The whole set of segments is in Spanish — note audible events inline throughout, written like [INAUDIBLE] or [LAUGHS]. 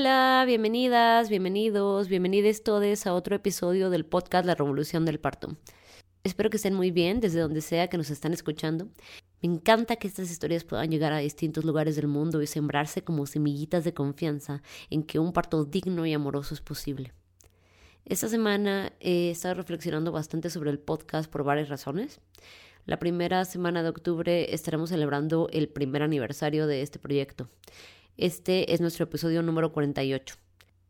Hola, bienvenidas, bienvenidos, bienvenidos todos a otro episodio del podcast La Revolución del Parto. Espero que estén muy bien desde donde sea que nos están escuchando. Me encanta que estas historias puedan llegar a distintos lugares del mundo y sembrarse como semillitas de confianza en que un parto digno y amoroso es posible. Esta semana he estado reflexionando bastante sobre el podcast por varias razones. La primera semana de octubre estaremos celebrando el primer aniversario de este proyecto. Este es nuestro episodio número 48.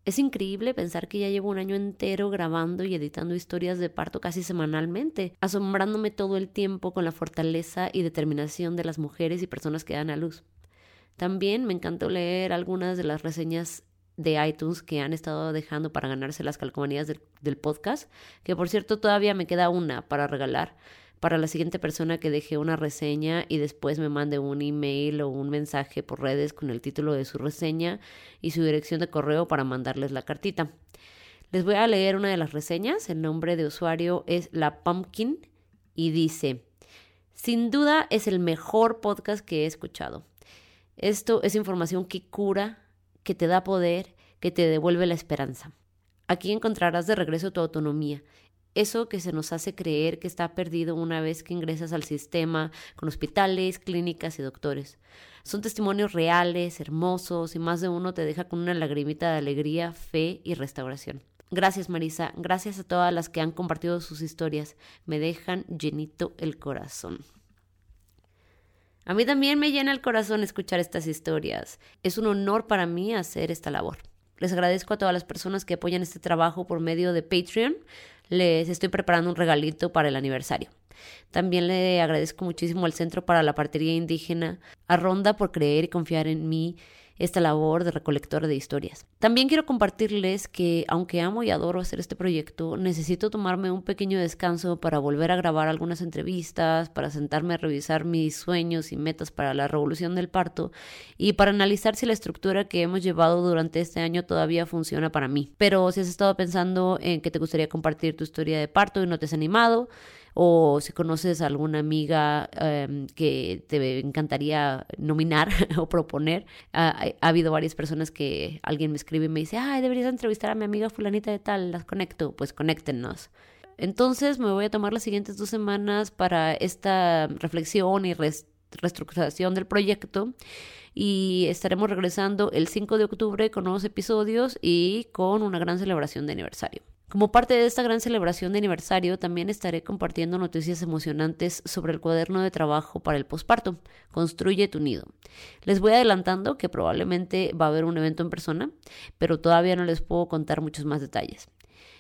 Es increíble pensar que ya llevo un año entero grabando y editando historias de parto casi semanalmente, asombrándome todo el tiempo con la fortaleza y determinación de las mujeres y personas que dan a luz. También me encantó leer algunas de las reseñas de iTunes que han estado dejando para ganarse las calcomanías del, del podcast, que por cierto todavía me queda una para regalar para la siguiente persona que deje una reseña y después me mande un email o un mensaje por redes con el título de su reseña y su dirección de correo para mandarles la cartita. Les voy a leer una de las reseñas. El nombre de usuario es La Pumpkin y dice, sin duda es el mejor podcast que he escuchado. Esto es información que cura, que te da poder, que te devuelve la esperanza. Aquí encontrarás de regreso tu autonomía eso que se nos hace creer que está perdido una vez que ingresas al sistema con hospitales, clínicas y doctores. Son testimonios reales, hermosos y más de uno te deja con una lagrimita de alegría, fe y restauración. Gracias Marisa, gracias a todas las que han compartido sus historias, me dejan llenito el corazón. A mí también me llena el corazón escuchar estas historias. Es un honor para mí hacer esta labor. Les agradezco a todas las personas que apoyan este trabajo por medio de Patreon les estoy preparando un regalito para el aniversario. También le agradezco muchísimo al Centro para la Partería Indígena, a Ronda por creer y confiar en mí esta labor de recolector de historias. También quiero compartirles que, aunque amo y adoro hacer este proyecto, necesito tomarme un pequeño descanso para volver a grabar algunas entrevistas, para sentarme a revisar mis sueños y metas para la revolución del parto y para analizar si la estructura que hemos llevado durante este año todavía funciona para mí. Pero si has estado pensando en que te gustaría compartir tu historia de parto y no te has animado, o si conoces a alguna amiga em, que te encantaría nominar [LAUGHS] o proponer. ha habido varias personas que alguien me escribe y me dice, ay, deberías entrevistar a mi amiga fulanita de tal, las conecto, pues conéctenos. Entonces me voy a tomar las siguientes dos semanas para esta reflexión y reestructuración del proyecto y estaremos regresando el 5 de octubre con nuevos episodios y con una gran celebración de aniversario. Como parte de esta gran celebración de aniversario, también estaré compartiendo noticias emocionantes sobre el cuaderno de trabajo para el posparto, Construye tu nido. Les voy adelantando que probablemente va a haber un evento en persona, pero todavía no les puedo contar muchos más detalles.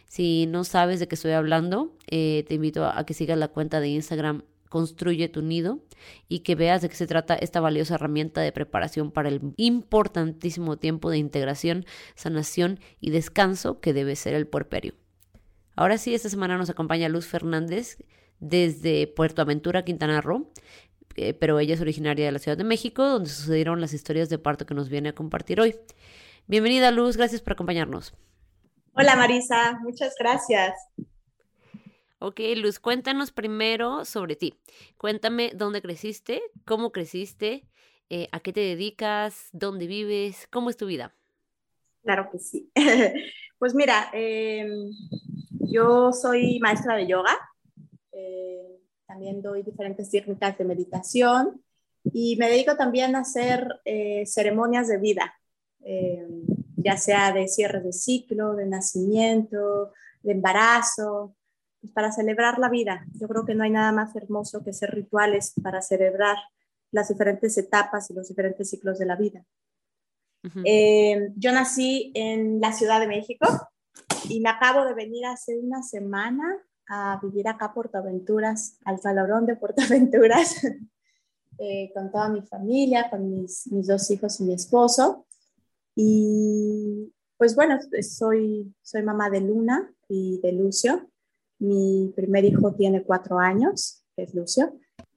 Si no sabes de qué estoy hablando, eh, te invito a que sigas la cuenta de Instagram Construye tu nido y que veas de qué se trata esta valiosa herramienta de preparación para el importantísimo tiempo de integración, sanación y descanso que debe ser el puerperio. Ahora sí, esta semana nos acompaña Luz Fernández desde Puerto Aventura, Quintana Roo, eh, pero ella es originaria de la Ciudad de México, donde sucedieron las historias de parto que nos viene a compartir hoy. Bienvenida Luz, gracias por acompañarnos. Hola Marisa, muchas gracias. Ok, Luz, cuéntanos primero sobre ti. Cuéntame dónde creciste, cómo creciste, eh, a qué te dedicas, dónde vives, cómo es tu vida. Claro que sí. [LAUGHS] pues mira, em, yo soy maestra de yoga. Eh, también doy diferentes técnicas de meditación y me dedico también a hacer eh, ceremonias de vida, em, ya sea de cierre de ciclo, de nacimiento, de embarazo, pues, para celebrar la vida. Yo creo que no hay nada más hermoso que hacer rituales para celebrar las diferentes etapas y los diferentes ciclos de la vida. Eh, yo nací en la Ciudad de México y me acabo de venir hace una semana a vivir acá a Portaventuras, al calorón de Portaventuras, [LAUGHS] eh, con toda mi familia, con mis, mis, dos hijos y mi esposo. Y Pues bueno, soy, soy mamá de Luna y de Lucio. Mi primer hijo tiene cuatro años, que es Lucio,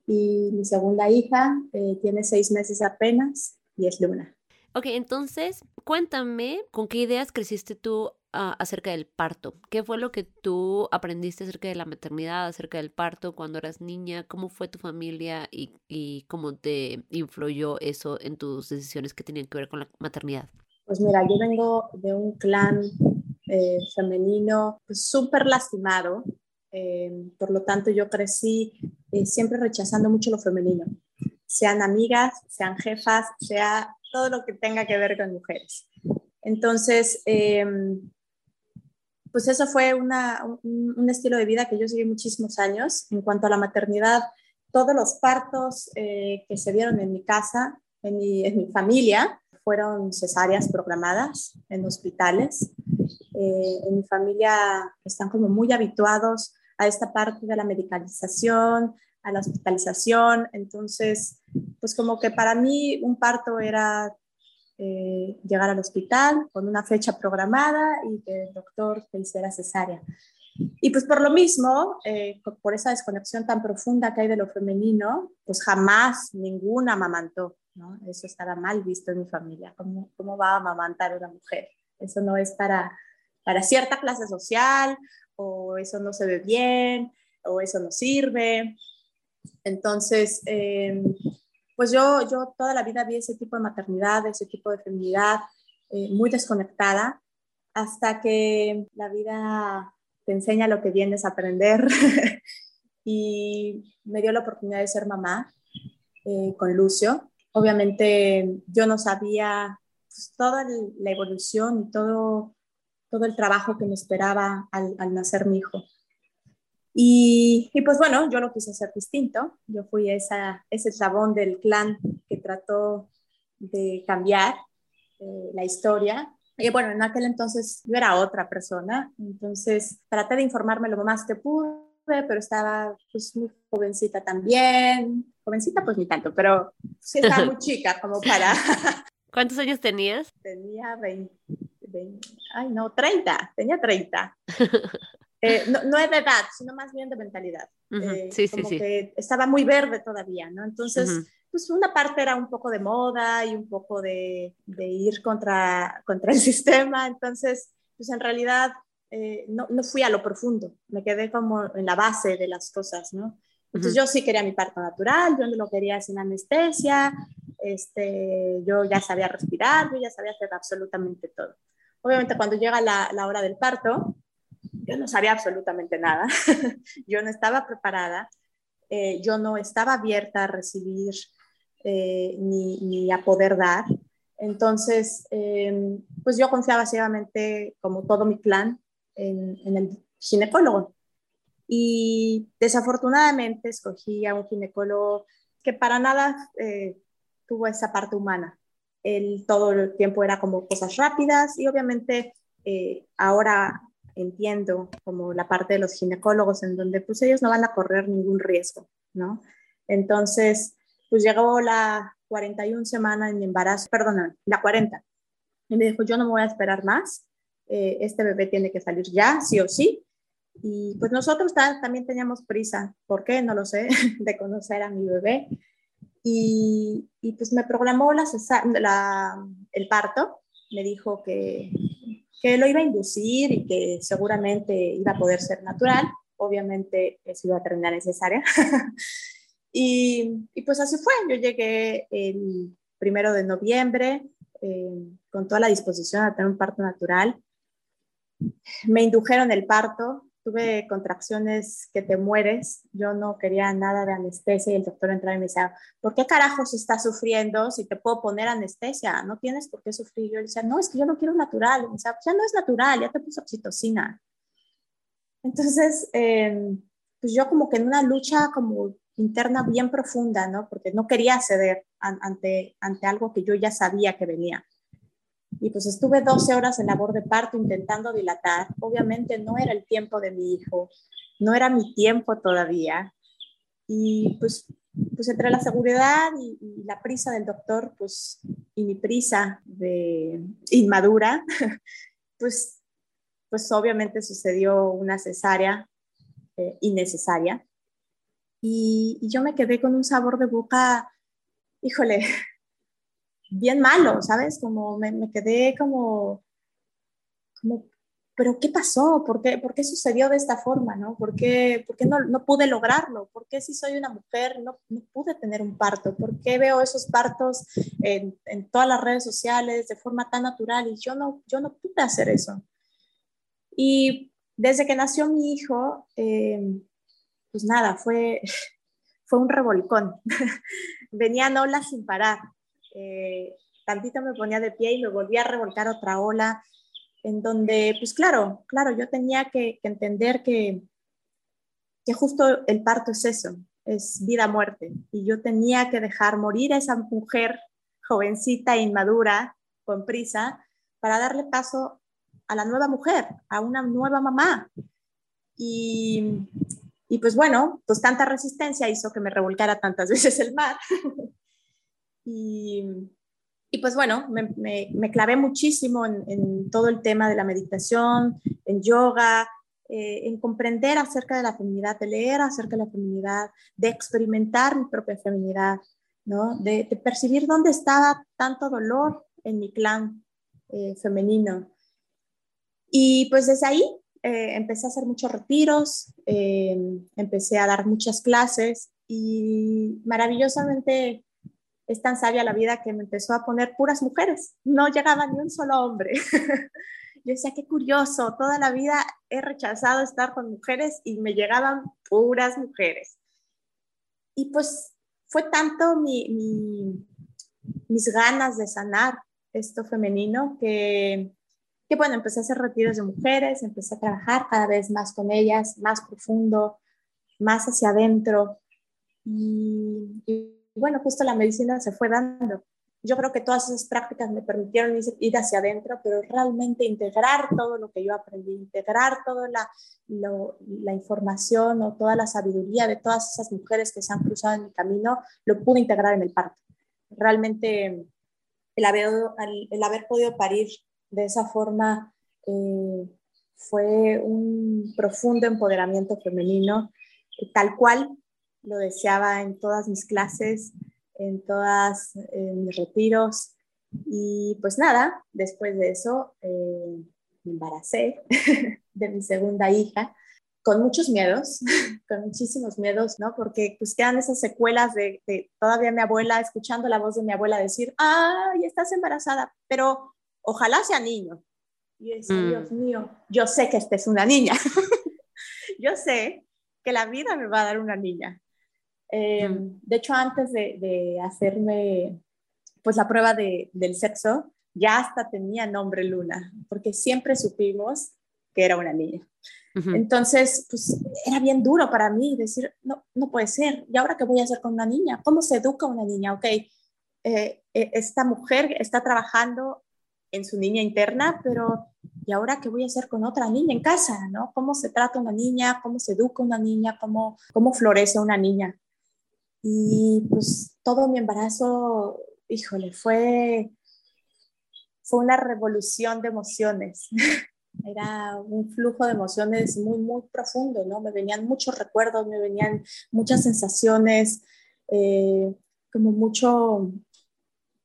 y mi segunda hija eh, tiene seis meses apenas y es Luna. Ok, entonces cuéntame con qué ideas creciste tú ah, acerca del parto. ¿Qué fue lo que tú aprendiste acerca de la maternidad, acerca del parto cuando eras niña? ¿Cómo fue tu familia y, y cómo te influyó eso en tus decisiones que tenían que ver con la maternidad? Pues mira, yo vengo de un clan eh, femenino pues, súper lastimado, eh, por lo tanto yo crecí eh, siempre rechazando mucho lo femenino, sean amigas, sean jefas, sea todo lo que tenga que ver con mujeres. Entonces, pues eso fue un, estilo de vida que yo seguí muchísimos años. En cuanto a la maternidad, todos los partos que se dieron en mi casa, en mi, en mi familia, fueron cesáreas programadas en hospitales. Eh, en mi familia están como muy habituados a esta parte de la medicalización, a la hospitalización. Entonces, pues como que para mí un parto era eh, llegar al hospital con una fecha programada y que el doctor te hiciera cesárea. Y pues por lo mismo, eh, por esa desconexión tan profunda que hay de lo femenino, pues jamás ninguna amamantó. Eso estaba mal visto en mi familia. ¿Cómo, cómo va a amamantar una mujer? Eso no es para, para cierta clase social, o eso no se ve bien, o eso no sirve. Entonces, em, pues yo, yo toda la vida vi ese tipo de maternidad, ese tipo de feminidad eh, muy desconectada, hasta que la vida te enseña lo que vienes a aprender [LAUGHS] y me dio la oportunidad de ser mamá eh, con Lucio obviamente yo no sabía pues, toda la evolución y todo, todo el trabajo que me esperaba al, nacer mi hijo. Y, pues bueno, yo lo quise hacer distinto. Yo fui esa, ese chabón del clan que trató de cambiar eh, la historia. Y bueno, en aquel entonces yo era otra persona, entonces traté de informarme lo más que pude, pero estaba pues muy jovencita también, jovencita pues ni tanto, pero sí estaba [LAUGHS] muy chica como para... ¿Cuántos años tenías? Tenía 20, ay no, 30, tenía 30. [LAUGHS] Eh, no, no, es de edad, sino más bien de mentalidad. Eh, sí, como sí, que estaba muy verde todavía, ¿no? Entonces, pues una parte era un poco de moda y un poco de, de ir contra, contra el [LAUGHS] sistema, entonces, pues en realidad eh, no, no, fui a lo profundo, me quedé como en la base de las cosas, ¿no? Entonces yo sí quería mi parto natural, yo no lo quería sin anestesia, este, yo ya sabía respirar, yo ya sabía hacer absolutamente todo. Obviamente cuando llega la, la hora del parto, yo no sabía absolutamente nada, [LAUGHS] yo no estaba preparada, eh, yo no estaba abierta a recibir eh, ni, ni, a poder dar. Entonces, em, pues yo confiaba ciegamente, como todo mi plan, en, en el ginecólogo. Y desafortunadamente escogí a un ginecólogo que para nada eh, tuvo esa parte humana. Él todo el tiempo era como cosas rápidas y obviamente eh, ahora entiendo como la parte de los ginecólogos en donde pues ellos no van a correr ningún riesgo, ¿no? Entonces, pues llegó la 41 semana en embarazo, perdón, la 40. Y me dijo, yo no me voy a esperar más, eh, este bebé tiene que salir ya, sí o sí. Y pues nosotros también teníamos prisa, ¿por qué? No lo sé, [LAUGHS] de conocer a mi bebé. Y, y pues me programó la, la, el parto, me dijo que, que lo iba a inducir y que seguramente iba a poder ser natural. Obviamente eso iba a terminar en cesárea. [LAUGHS] y, y, pues así fue. Yo llegué el primero de noviembre eh, con toda la disposición a tener un parto natural. Me indujeron el parto, tuve contracciones que te mueres, yo no quería nada de anestesia y el doctor entraba y me decía, ¿por qué carajos estás sufriendo si te puedo poner anestesia? No tienes por qué sufrir. Yo le decía, no, es que yo no quiero natural. Me decía, ya no es natural, ya te puso oxitocina. Entonces, em, pues yo como que en una lucha como interna bien profunda, ¿no? Porque no quería ceder ante, ante algo que yo ya sabía que venía. Y pues estuve 12 horas en labor de parto intentando dilatar. Obviamente no era el tiempo de mi hijo, no era mi tiempo todavía. Y pues, pues entre la seguridad y, la prisa del doctor, pues, y mi prisa de inmadura, [LAUGHS] pues, pues obviamente sucedió una cesárea eh, innecesaria. Y, yo me quedé con un sabor de boca, híjole, bien malo, ¿sabes? Como me, me quedé como, como pero ¿qué pasó? ¿Por qué, por qué sucedió de esta forma? ¿no? ¿Por qué, por qué no, no, pude lograrlo? ¿Por qué si soy una mujer no, no pude tener un parto? ¿Por qué veo esos partos en, en, todas las redes sociales de forma tan natural y yo no, yo no pude hacer eso? Y desde que nació mi hijo, eh, pues nada, fue, [LAUGHS] fue un revolcón. [LAUGHS] Venían olas sin parar. Eh, tantito me ponía de pie y me volvía a revolcar otra ola en donde, pues claro, claro, yo tenía que, entender que, que justo el parto es eso, es vida-muerte. Y yo tenía que dejar morir a esa mujer jovencita, inmadura, con prisa, para darle paso a la nueva mujer, a una nueva mamá. Y, y pues bueno, pues tanta resistencia hizo que me revolcara tantas [LAUGHS] veces el mar. Y, y pues bueno, me, me, clavé muchísimo en, todo el tema de la meditación, en yoga, eh, en comprender acerca de la feminidad, de leer acerca de la feminidad, de experimentar mi propia feminidad, ¿no? de, percibir dónde estaba tanto dolor en mi clan eh, femenino. Y pues desde ahí eh, empecé a hacer muchos retiros, empecé a dar muchas clases y maravillosamente es tan sabia la vida que me empezó a poner puras mujeres, no llegaba ni un solo hombre. [LAUGHS] Yo decía, qué curioso, toda la vida he rechazado estar con mujeres y me llegaban puras mujeres. Y pues fue tanto mi, mis ganas de sanar esto femenino que, que, bueno, empecé a hacer retiros de mujeres, empecé a trabajar cada vez más con ellas, más profundo, más hacia adentro. y bueno, justo la medicina se fue dando. Yo creo que todas esas prácticas me permitieron ir hacia adentro, pero realmente integrar todo lo que yo aprendí, integrar toda la, la información o toda la sabiduría de todas esas mujeres que se han cruzado en mi camino, lo pude integrar en el parto. Realmente el haber, el haber podido parir de esa forma eh, fue un profundo empoderamiento femenino, tal cual lo deseaba en todas mis clases, en todos mis retiros. Y pues nada, después de eso eh, me embaracé [LAUGHS] de mi segunda hija con muchos miedos, [LAUGHS] con muchísimos miedos, ¿no? Porque pues quedan esas secuelas de, todavía mi abuela, escuchando la voz de mi abuela decir, ay, estás embarazada, pero ojalá sea niño. Y mm. Dios mío, yo sé que esta es una niña. [LAUGHS] yo sé que la vida me va a dar una niña. Eh, de hecho, antes de, hacerme pues la prueba del sexo, ya hasta tenía nombre Luna, porque siempre supimos que era una niña. Entonces, pues era bien duro para mí decir, no, no puede ser, ¿y ahora qué voy a hacer con una niña? ¿Cómo se educa una niña? Ok, eh, eh, esta mujer está trabajando en su niña interna, pero ¿y ahora qué voy a hacer con otra niña en casa? ¿no? ¿Cómo se trata una niña? ¿Cómo se educa una niña? ¿Cómo, cómo florece una niña? Y pues todo mi embarazo, híjole, fue, fue una revolución de emociones. [LAUGHS] Era un flujo de emociones muy, muy profundo, ¿no? Me venían muchos recuerdos, me venían muchas sensaciones, eh, como mucho,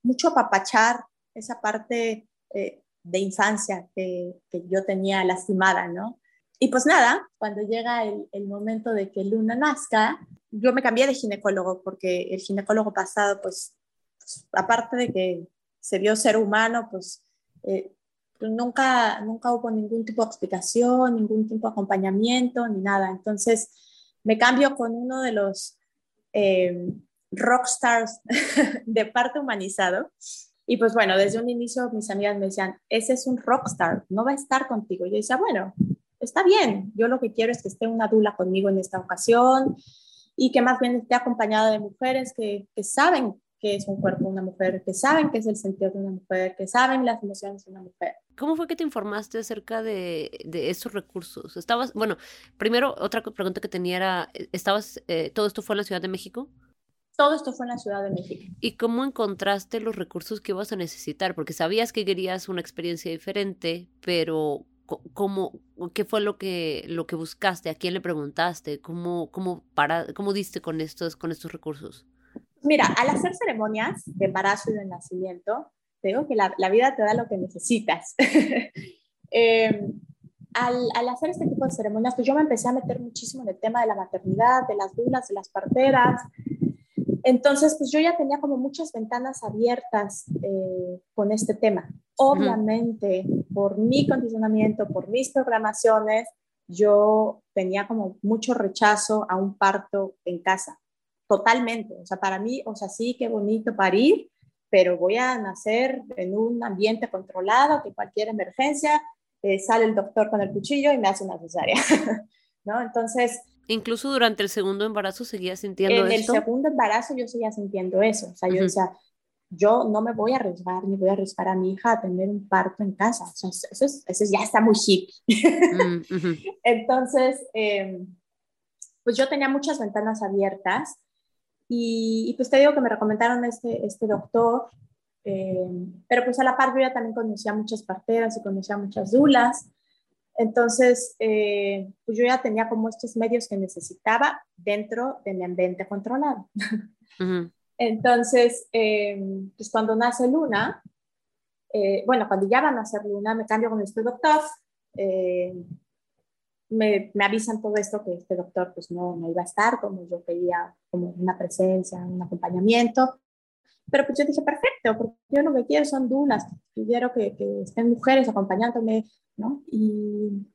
mucho apapachar esa parte eh, de infancia que, que, yo tenía lastimada, ¿no? Y pues nada, cuando llega el, momento de que Luna nazca, yo me cambié de ginecólogo porque el ginecólogo pasado, pues, pues aparte de que se vio ser humano, pues, eh, pues nunca, nunca hubo ningún tipo de explicación, ningún tipo de acompañamiento, ni nada. Entonces me cambio con uno de los eh, rockstars [LAUGHS] de parte humanizado. Y pues bueno, desde un inicio mis amigas me decían, ese es un rockstar, no va a estar contigo. yo decía, bueno, está bien, yo lo que quiero es que esté una dula conmigo en esta ocasión, y que más bien esté acompañada de mujeres que, que saben qué es un cuerpo de una mujer, que saben qué es el sentido de una mujer, que saben las emociones de una mujer. ¿Cómo fue que te informaste acerca de, de esos recursos? Estabas, bueno, primero otra pregunta que tenía era, ¿estabas, eh, todo esto fue en la Ciudad de México? Todo esto fue en la Ciudad de México. ¿Y cómo encontraste los recursos que ibas a necesitar? Porque sabías que querías una experiencia diferente, pero ¿cómo, ¿qué fue lo que, lo que buscaste? ¿A quién le preguntaste? ¿Cómo, cómo, para, cómo diste con estos, con estos recursos? Mira, al hacer ceremonias de embarazo y de nacimiento, te digo que la, la vida te da lo que necesitas. [LAUGHS] eh, al, al, hacer este tipo de ceremonias, pues yo me empecé a meter muchísimo en el tema de la maternidad, de las dudas, de las parteras. Entonces, pues yo ya tenía como muchas ventanas abiertas eh, con este tema. Obviamente, por mi condicionamiento, por mis programaciones, yo tenía como mucho rechazo a un parto en casa, totalmente. O sea, para mí, o sea, sí, qué bonito parir, pero voy a nacer en un ambiente controlado, que cualquier emergencia eh, sale el doctor con el cuchillo y me hace una cesárea, [LAUGHS] ¿no? Entonces... Incluso durante el segundo embarazo seguía sintiendo en esto. En el segundo embarazo yo seguía sintiendo eso, o sea, yo decía, yo no me voy a arriesgar, ni voy a arriesgar a mi hija a tener un parto en casa, o sea, eso, es, eso ya está muy chic. Mm, [LAUGHS] Entonces, eh, pues yo tenía muchas ventanas abiertas y, y, pues te digo que me recomendaron este, este doctor eh, pero pues a la par yo ya también conocía muchas parteras y conocía muchas dulas. Entonces, eh, pues yo ya tenía como estos medios que necesitaba dentro de mi ambiente controlado. Entonces, eh, pues cuando nace Luna, bueno, cuando ya van a nacer Luna, me cambio con este doctor. Me, me, avisan todo esto que este doctor pues no, no iba a estar como yo quería, como una presencia, un acompañamiento. Pero pues yo dije, perfecto, porque yo lo que quiero son dunas, quiero que, que estén mujeres acompañándome, ¿no? Y,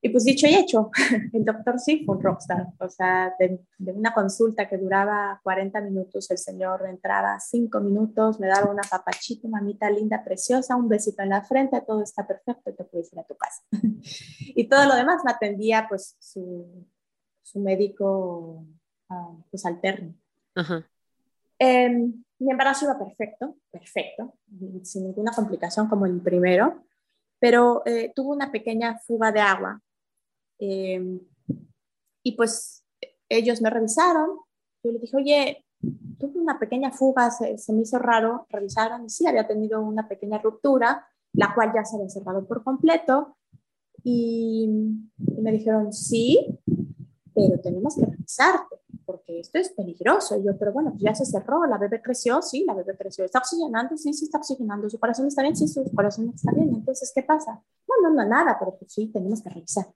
y, pues dicho y hecho, [LAUGHS] el doctor sí fue un rockstar, o sea, de, de, una consulta que duraba 40 minutos, el señor entraba 5 minutos, me daba una papachita, mamita linda, preciosa, un besito en la frente, todo está perfecto, te puedes ir a tu casa. [LAUGHS] y todo lo demás me atendía pues su, su médico uh, pues alterno. Ajá. Eh, mi embarazo iba perfecto, perfecto, sin ninguna complicación como el primero, pero eh, tuvo una pequeña fuga de agua. Eh, y pues ellos me revisaron. Yo les dije, oye, tuve una pequeña fuga, se, se, me hizo raro. Revisaron y sí, había tenido una pequeña ruptura, la cual ya se había cerrado por completo. Y, y me dijeron, sí, pero tenemos que revisarte porque esto es peligroso. Y yo, pero bueno, pues ya se cerró, la bebé creció, sí, la bebé creció. ¿Está oxigenando? Sí, sí está oxigenando. ¿Su corazón está bien? Sí, su corazón está bien. Entonces, ¿qué pasa? No, no, no, nada, pero pues sí, tenemos que revisar.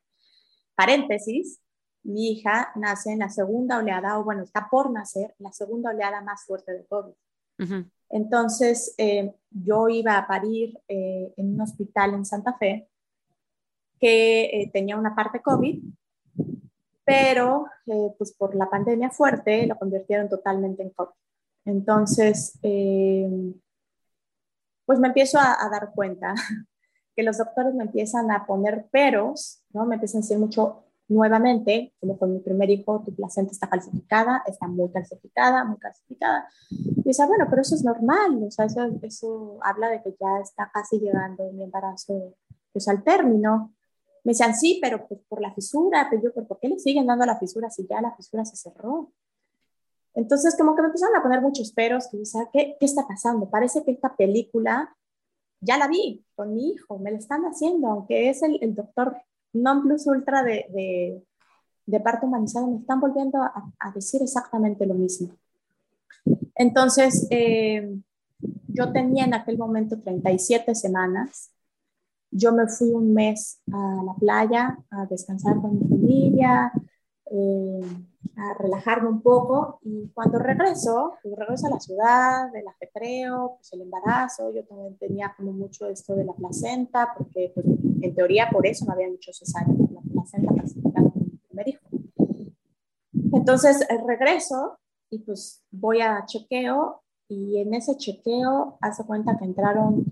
Paréntesis, mi hija nace en la segunda oleada, o bueno, está por nacer, la segunda oleada más fuerte de COVID. Entonces, eh, yo iba a parir eh, en un hospital en Santa Fe que eh, tenía una parte COVID pero eh, pues por la pandemia fuerte lo convirtieron totalmente en COVID. Entonces, eh, pues me empiezo a, a, dar cuenta [LAUGHS] que los doctores me empiezan a poner peros, ¿no? Me empiezan a decir mucho nuevamente, como con mi primer hijo, tu placenta está calcificada, está muy calcificada, muy calcificada. Y dice, bueno, pero eso es normal, o sea, eso, eso habla de que ya está casi llegando mi embarazo pues al término. Me decían, sí, pero pues por la fisura, pero yo, ¿por qué le siguen dando la fisura si ya la fisura se cerró? Entonces, como que me empezaron a poner muchos peros, que decía, ¿qué, ¿qué está pasando? Parece que esta película ya la vi con mi hijo, me la están haciendo, aunque es el, el doctor non plus ultra de, de, de, parto humanizado, me están volviendo a, a decir exactamente lo mismo. Entonces, eh, yo tenía en aquel momento 37 semanas yo me fui un mes a la playa a descansar con mi familia, eh, a relajarme un poco y cuando regreso, pues regreso a la ciudad, del ajetreo, pues el embarazo, yo también tenía como mucho esto de la placenta, porque pues, en teoría por eso no había mucho cesárea, la placenta pacificada con mi primer hijo. Entonces eh, regreso y pues voy a chequeo y en ese chequeo hace cuenta que entraron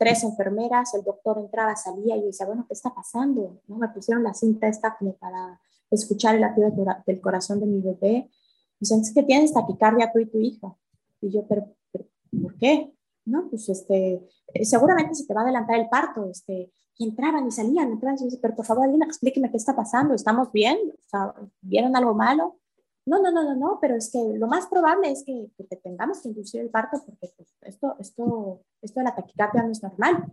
tres enfermeras, el doctor entraba, salía y yo decía, bueno, ¿qué está pasando? ¿No? Me pusieron la cinta esta como para escuchar el latido del corazón de mi bebé. Y dicen, es que tienes taquicardia tú y tu hija. Y yo, pero, ¿por qué? No, pues este, eh, seguramente se te va a adelantar el parto. Este, y entraban y salían, entraban y yo pero por favor, alguien explíqueme qué está pasando, ¿estamos bien? ¿Vieron algo malo? No, no, no, no, no, pero es que lo más probable es que, que te tengamos que inducir el parto porque pues, esto, esto, esto de la taquicardia no es normal.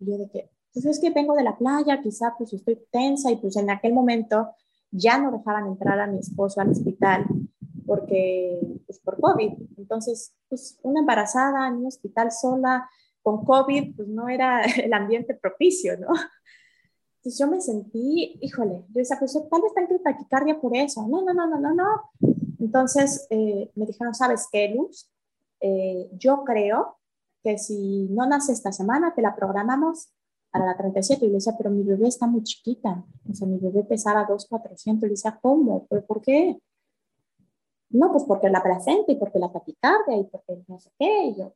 Y yo de que, pues es que vengo de la playa, quizá pues estoy tensa y pues en aquel momento ya no dejaban entrar a mi esposo al hospital porque, pues por COVID. Entonces, pues una embarazada en un hospital sola con COVID, pues no era [LAUGHS] el ambiente propicio, ¿no? Entonces yo me sentí, híjole, yo decía, pues tal vez tengo taquicardia por eso. No, no, no, no, no, no. Entonces eh, me dijeron, ¿sabes qué, Luz? Eh, yo creo que si no nace esta semana, te la programamos para la 37. Y le decía, pero mi bebé está muy chiquita. O sea, mi bebé pesaba 2,400. Y le decía, ¿cómo? ¿Pero por qué? No, pues porque la placenta y porque la taquicardia y porque no sé qué. Y yo,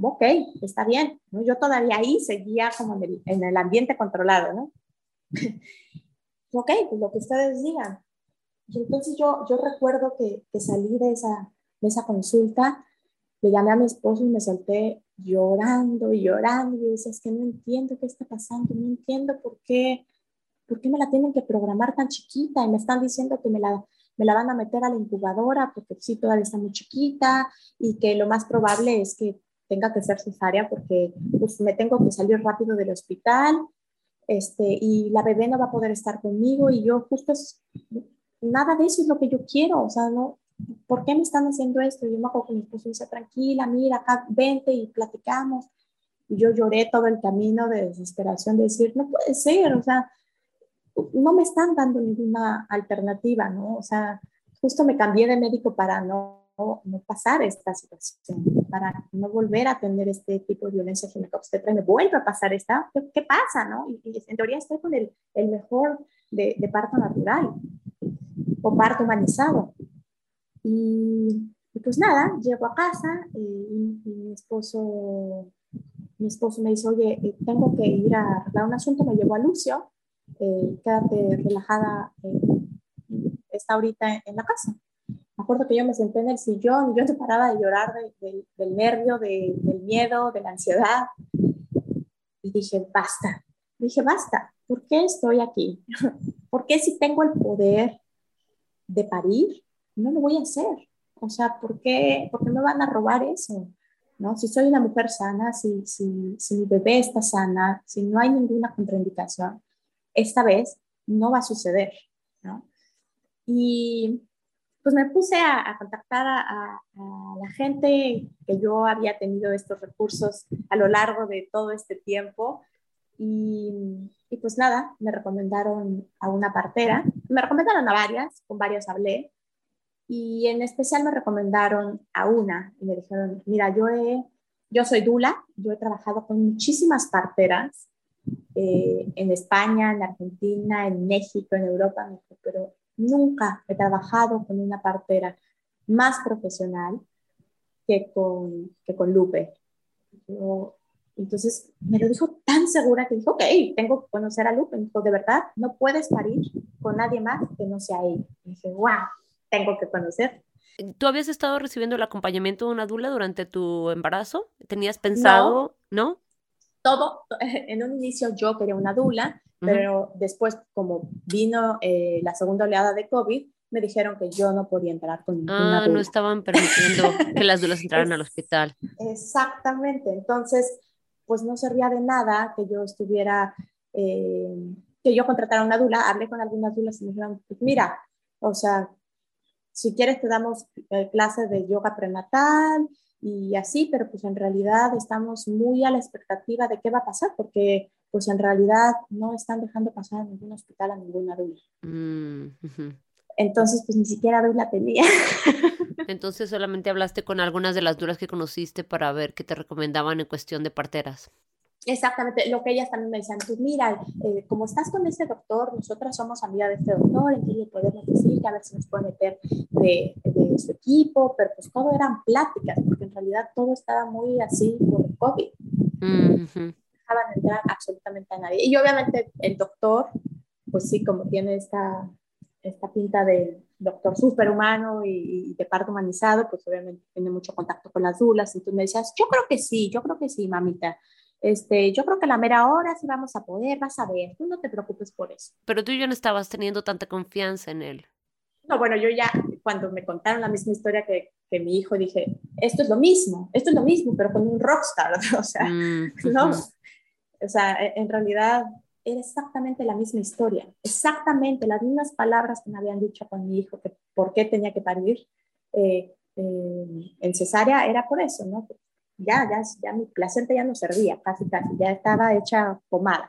ok, está bien. ¿no? Yo todavía ahí seguía como en el, en el ambiente controlado, ¿no? [LAUGHS] ok, pues lo que ustedes digan. Y entonces yo, yo recuerdo que, que salí de esa, de esa consulta, le llamé a mi esposo y me solté llorando y llorando. Y decía, es que no entiendo qué está pasando, no entiendo por qué, por qué me la tienen que programar tan chiquita y me están diciendo que me la, me la van a meter a la incubadora porque sí, todavía está muy chiquita y que lo más probable es que tenga que ser cesárea porque pues, me tengo que salir rápido del hospital este, y la bebé no va a poder estar conmigo y yo justo es, nada de eso es lo que yo quiero, o sea, no, ¿por qué me están haciendo esto? Yo me acuerdo que mi esposo dice, tranquila, mira, acá vente y platicamos. Y yo lloré todo el camino de desesperación, de decir, no puede ser, o sea, no me están dando ninguna alternativa, ¿no? O sea, justo me cambié de médico para no no, pasar esta situación, para no volver a tener este tipo de violencia ginecobstetra y me vuelve a pasar esta, ¿qué, pasa? No? Y, en teoría estoy con el, el mejor de, de, parto natural o parto humanizado. Y, pues nada, llego a casa eh, y, mi esposo mi esposo me dice, oye, eh, tengo que ir a arreglar un asunto, me llevo a Lucio, eh, quédate relajada, está ahorita en la casa acuerdo que yo me senté en el sillón y yo no [LAUGHS] paraba de llorar del nervio, del miedo, de la ansiedad. Y dije, basta. Dije, basta. ¿Por qué estoy aquí? [LAUGHS] ¿Por qué si tengo el poder de parir, no lo voy a hacer? O sea, ¿por qué, ¿por qué me van a robar eso? ¿No? Si soy una mujer sana, si, si, si mi bebé está sana, si no hay ninguna contraindicación, esta vez no va a suceder. ¿no? Y pues me puse a, contactar a, la gente que yo había tenido estos recursos a lo largo de todo este tiempo. Y, y, pues nada, me recomendaron a una partera, me recomendaron a varias, con varias hablé. Y en especial me recomendaron a una y me dijeron, mira, yo, he, yo soy Dula, yo he trabajado con muchísimas parteras eh, en España, en Argentina, en México, en Europa, pero Nunca he trabajado con una partera más profesional que con, que con Lupe. entonces me lo dijo tan segura que dijo, ok, tengo que conocer a Lupe. Me dijo, de verdad, no puedes parir con nadie más que no sea ella. Y dije, wow, tengo que conocer. ¿Tú habías estado recibiendo el acompañamiento de una dula durante tu embarazo? ¿Tenías pensado, no? Todo, [LAUGHS] en un inicio yo quería una dula, pero después, como vino eh, la segunda oleada de COVID, me dijeron que yo no podía entrar con ninguna Ah, no estaban permitiendo que las dulas [LAUGHS] entraran al hospital. Exactamente. Entonces, pues no servía de nada que yo estuviera, eh, que yo contratara una dula. Hablé con algunas dulas y me dijeron, pues mira, o sea, si quieres te damos eh, clases de yoga prenatal y así, pero pues en realidad estamos muy a la expectativa de qué va a pasar, porque pues en realidad no están dejando pasar a ningún hospital a ninguna adulto. Mm, Entonces, pues ni siquiera la tenía. [LAUGHS] Entonces solamente hablaste con algunas de las duras que conociste para ver qué te recomendaban en cuestión de parteras. Exactamente, lo que ellas también me decían, pues mira, eh, como estás con este doctor, nosotras somos amigas de este doctor, entonces le podemos decir que a ver si nos puede meter de, de su equipo, pero pues todo eran pláticas, porque en realidad todo estaba muy así por el COVID. Mm dejaban entrar absolutamente a nadie. Y obviamente el doctor, pues sí, como tiene esta, esta pinta de doctor superhumano y, de parto humanizado, pues obviamente tiene mucho contacto con las dulas. Entonces me decías, yo creo que sí, yo creo que sí, mamita. Este, yo creo que la mera hora sí vamos a poder, vas a ver, tú no te preocupes por eso. Pero tú ya no estabas teniendo tanta confianza en él. No, bueno, yo ya cuando me contaron la misma historia que, que, mi hijo, dije, esto es lo mismo, esto es lo mismo, pero con un rockstar, [LAUGHS] o sea, mm, no, o sea, e, en realidad era exactamente la misma historia, exactamente las mismas palabras que me habían dicho con mi hijo, que por qué tenía que parir eh, eh, en cesárea, era por eso, ¿no? Ya, ya, ya mi placenta ya no servía, casi, casi, ya estaba hecha pomada.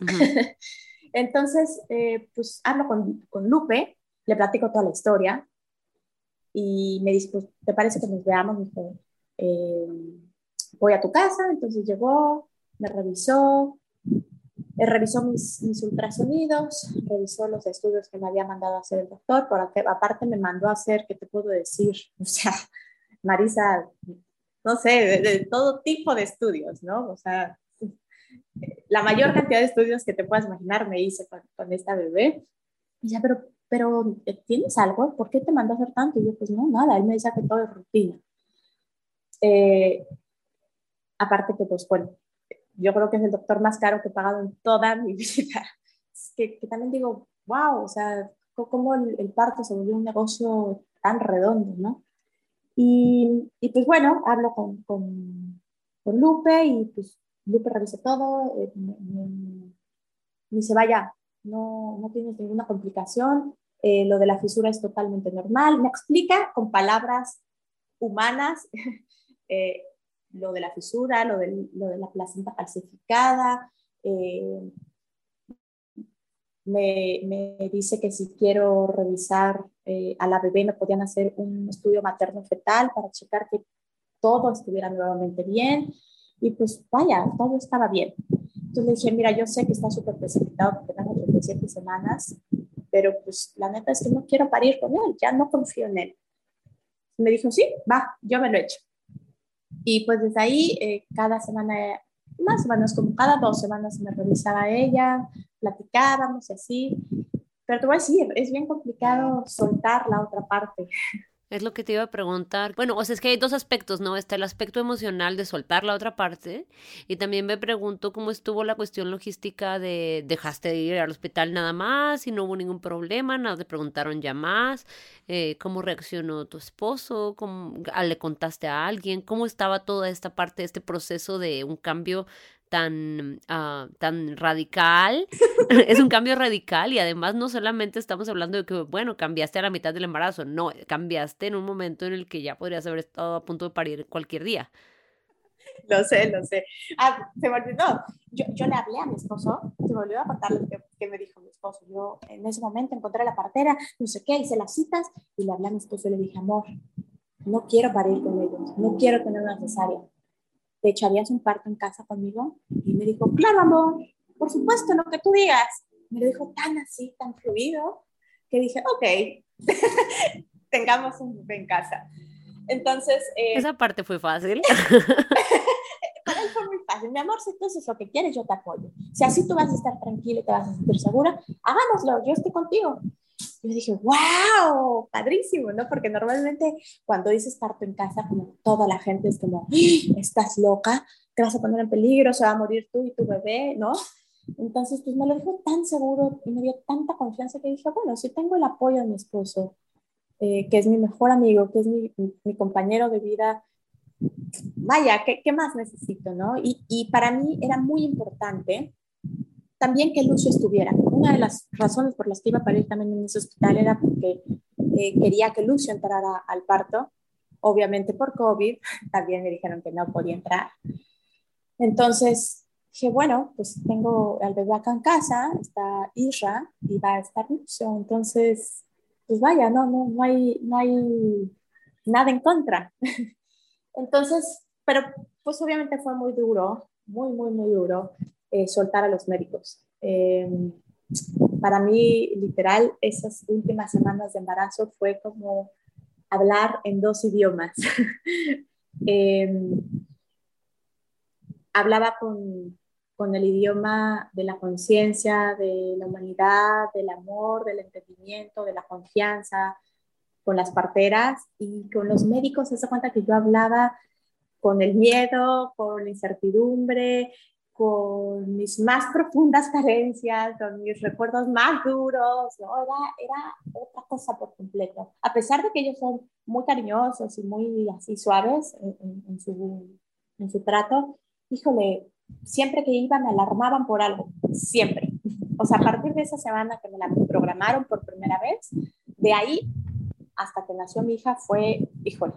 [LAUGHS] Entonces, eh, pues hablo con, con Lupe, le platico toda la historia y me dice, pues, ¿te parece que nos veamos? Me dijo, voy a tu casa, entonces llegó, me revisó, eh, revisó mis, mis, ultrasonidos, revisó los estudios que me había mandado a hacer el doctor, por aparte me mandó a hacer, ¿qué te puedo decir? [LAUGHS] O sea, Marisa, no sé, de, todo tipo de estudios, ¿no? O sea, la mayor cantidad de estudios que te puedas imaginar me hice con, con esta bebé. Y ya, pero, pero, eh, ¿tienes algo? ¿Por qué te mandó a hacer tanto? Y yo, pues no, nada, él me dice que todo es rutina. Eh, aparte que, pues bueno, yo creo que es el doctor más caro que he pagado en toda mi [LAUGHS] vida. Que, que también digo, wow, o sea, cómo el, parto se volvió un negocio tan redondo, ¿no? Y, y pues bueno, hablo con, con, con, Lupe y pues Lupe revisa todo, eh, me, dice, vaya, no, no tienes ninguna complicación, eh, lo de la fisura es totalmente normal, me explica con palabras humanas [LAUGHS] eh, lo de la fisura, lo de, lo de la placenta calcificada. Eh, me, me, dice que si quiero revisar a la bebé me podían hacer un estudio materno-fetal para checar que todo estuviera nuevamente bien. Y pues vaya, todo estaba bien. Entonces le dije, mira, yo sé que está súper precipitado porque tengo 37 semanas, pero pues la neta es que no quiero parir con él, ya no confío en él. Me dijo, sí, va, yo me lo he hecho. Y pues desde ahí, eh, cada semana, más o menos como cada dos semanas me revisaba ella, platicábamos y así. Pero te voy a decir, es bien complicado soltar la otra parte. Es lo que te iba a preguntar. Bueno, o sea, es que hay dos aspectos, ¿no? Está el aspecto emocional de soltar la otra parte y también me pregunto cómo estuvo la cuestión logística de dejaste de ir al hospital nada más y no hubo ningún problema, nada te preguntaron ya más, eh, cómo reaccionó tu esposo, ¿Cómo, le contaste a alguien, cómo estaba toda esta parte, este proceso de un cambio tan, uh, tan radical. [LAUGHS] es un cambio radical y además no solamente estamos hablando de que, bueno, cambiaste a la mitad del embarazo, no, cambiaste en un momento en el que ya podrías haber estado a punto de parir cualquier día. Lo sé, lo sé. Ah, se me olvidó. Yo, yo le hablé a mi esposo, se me olvidó a contarle que, que, me dijo mi esposo. Yo en ese momento encontré la partera, no sé qué, hice las citas y le hablé a mi esposo y le dije, amor, no quiero parir con ellos, no quiero tener una cesárea ¿te echarías un parto en casa conmigo? Y me dijo, claro, amor, por supuesto, lo que tú digas. Me lo dijo tan así, tan fluido, que dije, ok, [LAUGHS] tengamos un bebé en casa. Entonces... Eh, Esa parte fue fácil. [LAUGHS] [LAUGHS] para él fue muy fácil. Mi amor, si tú haces lo que quieres, yo te apoyo. Si así tú vas a estar tranquila y te vas a sentir segura, hagámoslo, yo estoy contigo. Yo dije, wow, padrísimo, ¿no? Porque normalmente cuando dices parto en casa, como toda la gente es como, ¡Ah! estás loca, te vas a poner en peligro, se va a morir tú y tu bebé, ¿no? Entonces, pues me lo dijo tan seguro y me dio tanta confianza que dije, bueno, si tengo el apoyo de mi esposo, eh, que es mi mejor amigo, que es mi, mi compañero de vida, vaya, ¿qué, ¿qué, más necesito, no? Y, y para mí era muy importante también que Lucio estuviera. Una de las razones por las que iba a parir también en ese hospital era porque eh, quería que Lucio entrara al parto. Obviamente por COVID, [LAUGHS] también me dijeron que no podía entrar. Entonces dije, bueno, pues tengo al bebé acá en casa, está Isra y va a estar Lucio. Entonces, pues vaya, no, no, no, hay, no hay nada en contra. [LAUGHS] Entonces, pero pues obviamente fue muy duro, muy, muy, muy duro. Eh, soltar a los médicos. Eh, para mí, literal, esas últimas semanas de embarazo fue como hablar en dos idiomas. [LAUGHS] Eh, hablaba con, con, el idioma de la conciencia, de la humanidad, del amor, del entendimiento, de la confianza, con las parteras y con los médicos se cuenta que yo hablaba con el miedo, con la incertidumbre, con mis más profundas carencias, con mis recuerdos más duros, ¿no? Era, era otra cosa por completo. A pesar de que ellos son muy cariñosos y muy así suaves en, su, en su trato, híjole, siempre que iba me alarmaban por algo, siempre. O sea, a partir de esa semana que me la programaron por primera vez, de ahí hasta que nació mi hija fue, híjole,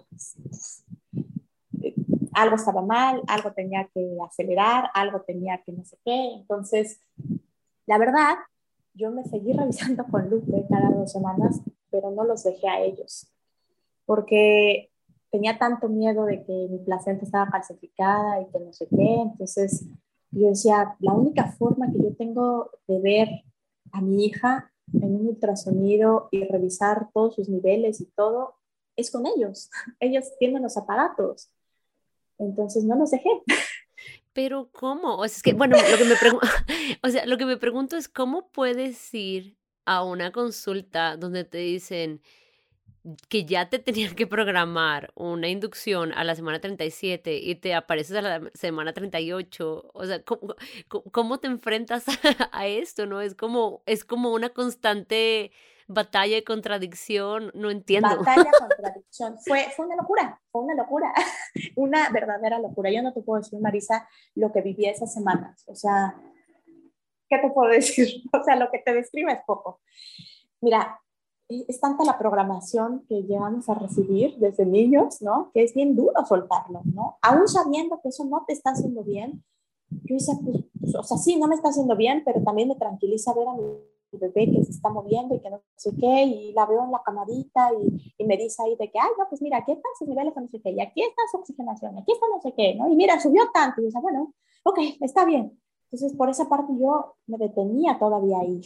algo estaba mal, algo tenía que acelerar, algo tenía que no sé qué. Entonces, la verdad, yo me seguí [LAUGHS] revisando con Lupe cada dos semanas, pero no los dejé a ellos, porque tenía tanto miedo de que mi placenta estaba calcificada y que no sé qué. Entonces, yo decía, la única forma que yo tengo de ver a mi hija en un ultrasonido y revisar todos sus niveles y todo es con ellos. [LAUGHS] Ellos tienen los aparatos. Entonces no los dejé. Pero ¿cómo? O sea, es que, bueno, lo que me [LAUGHS] o sea, lo que me pregunto es cómo puedes ir a una consulta donde te dicen que ya te tenían que programar una inducción a la semana 37 y te apareces a la semana 38, o sea, ¿cómo, cómo te enfrentas [LAUGHS] a, esto, no? Es como, es como una constante batalla y contradicción, no entiendo. Batalla, [LAUGHS] contradicción. Fue, fue una locura, fue una locura, [LAUGHS] una verdadera locura. Yo no te puedo decir, Marisa, lo que viví esas semanas. O sea, ¿qué te puedo [LAUGHS] decir? O sea, lo que te describe es poco. Mira, es tanta la programación que llevamos a recibir desde niños, ¿no? Que es bien duro soltarlo, ¿no? Aún sabiendo que eso no te está haciendo bien, yo decía, pues, pues, o sea, sí, no me está haciendo bien, pero también me tranquiliza ver a mi bebé que se está moviendo y que no sé qué, y la veo en la camarita y, y, me dice ahí de que, ay, no, pues mira, aquí están sus niveles de no sé qué, y aquí está su oxigenación, aquí está no sé qué, ¿no? Y mira, subió tanto, y decía, bueno, ok, está bien. Entonces, por esa parte yo me detenía todavía ahí.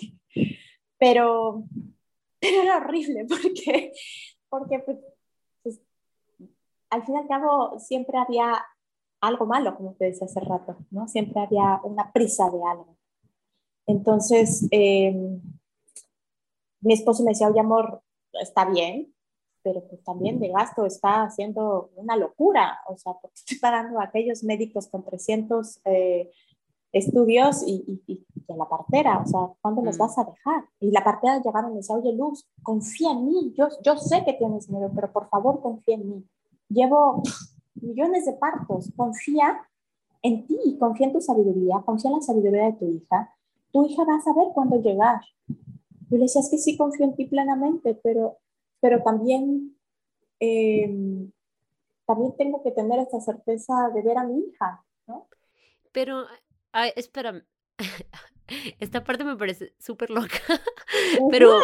Pero, pero era horrible [LAUGHS] porque, porque pues, pues, al fin y al cabo siempre había algo malo, como te decía hace rato, ¿no? Siempre había una prisa de algo. Entonces, em, mi esposo me decía, oye, amor, está bien, pero pues también de gasto está haciendo una locura, o sea, porque estoy pagando a aquellos médicos con 300 eh, estudios y, y, la partera, o sea, ¿cuándo los mm. vas a dejar? Y la partera llegaron y me decía, oye, Luz, confía en mí, yo, yo sé que tienes miedo, pero por favor confía en mí. Llevo millones de partos, confía en ti, confía en tu sabiduría, confía en la sabiduría de tu hija, tu hija va a saber cuándo llegar. Yo le decía, es que sí confío en ti plenamente, pero, pero también, em, también tengo que tener esta certeza de ver a mi hija, ¿no? Pero, ay, espera, [LAUGHS] esta parte me parece súper loca. [LAUGHS] Pero,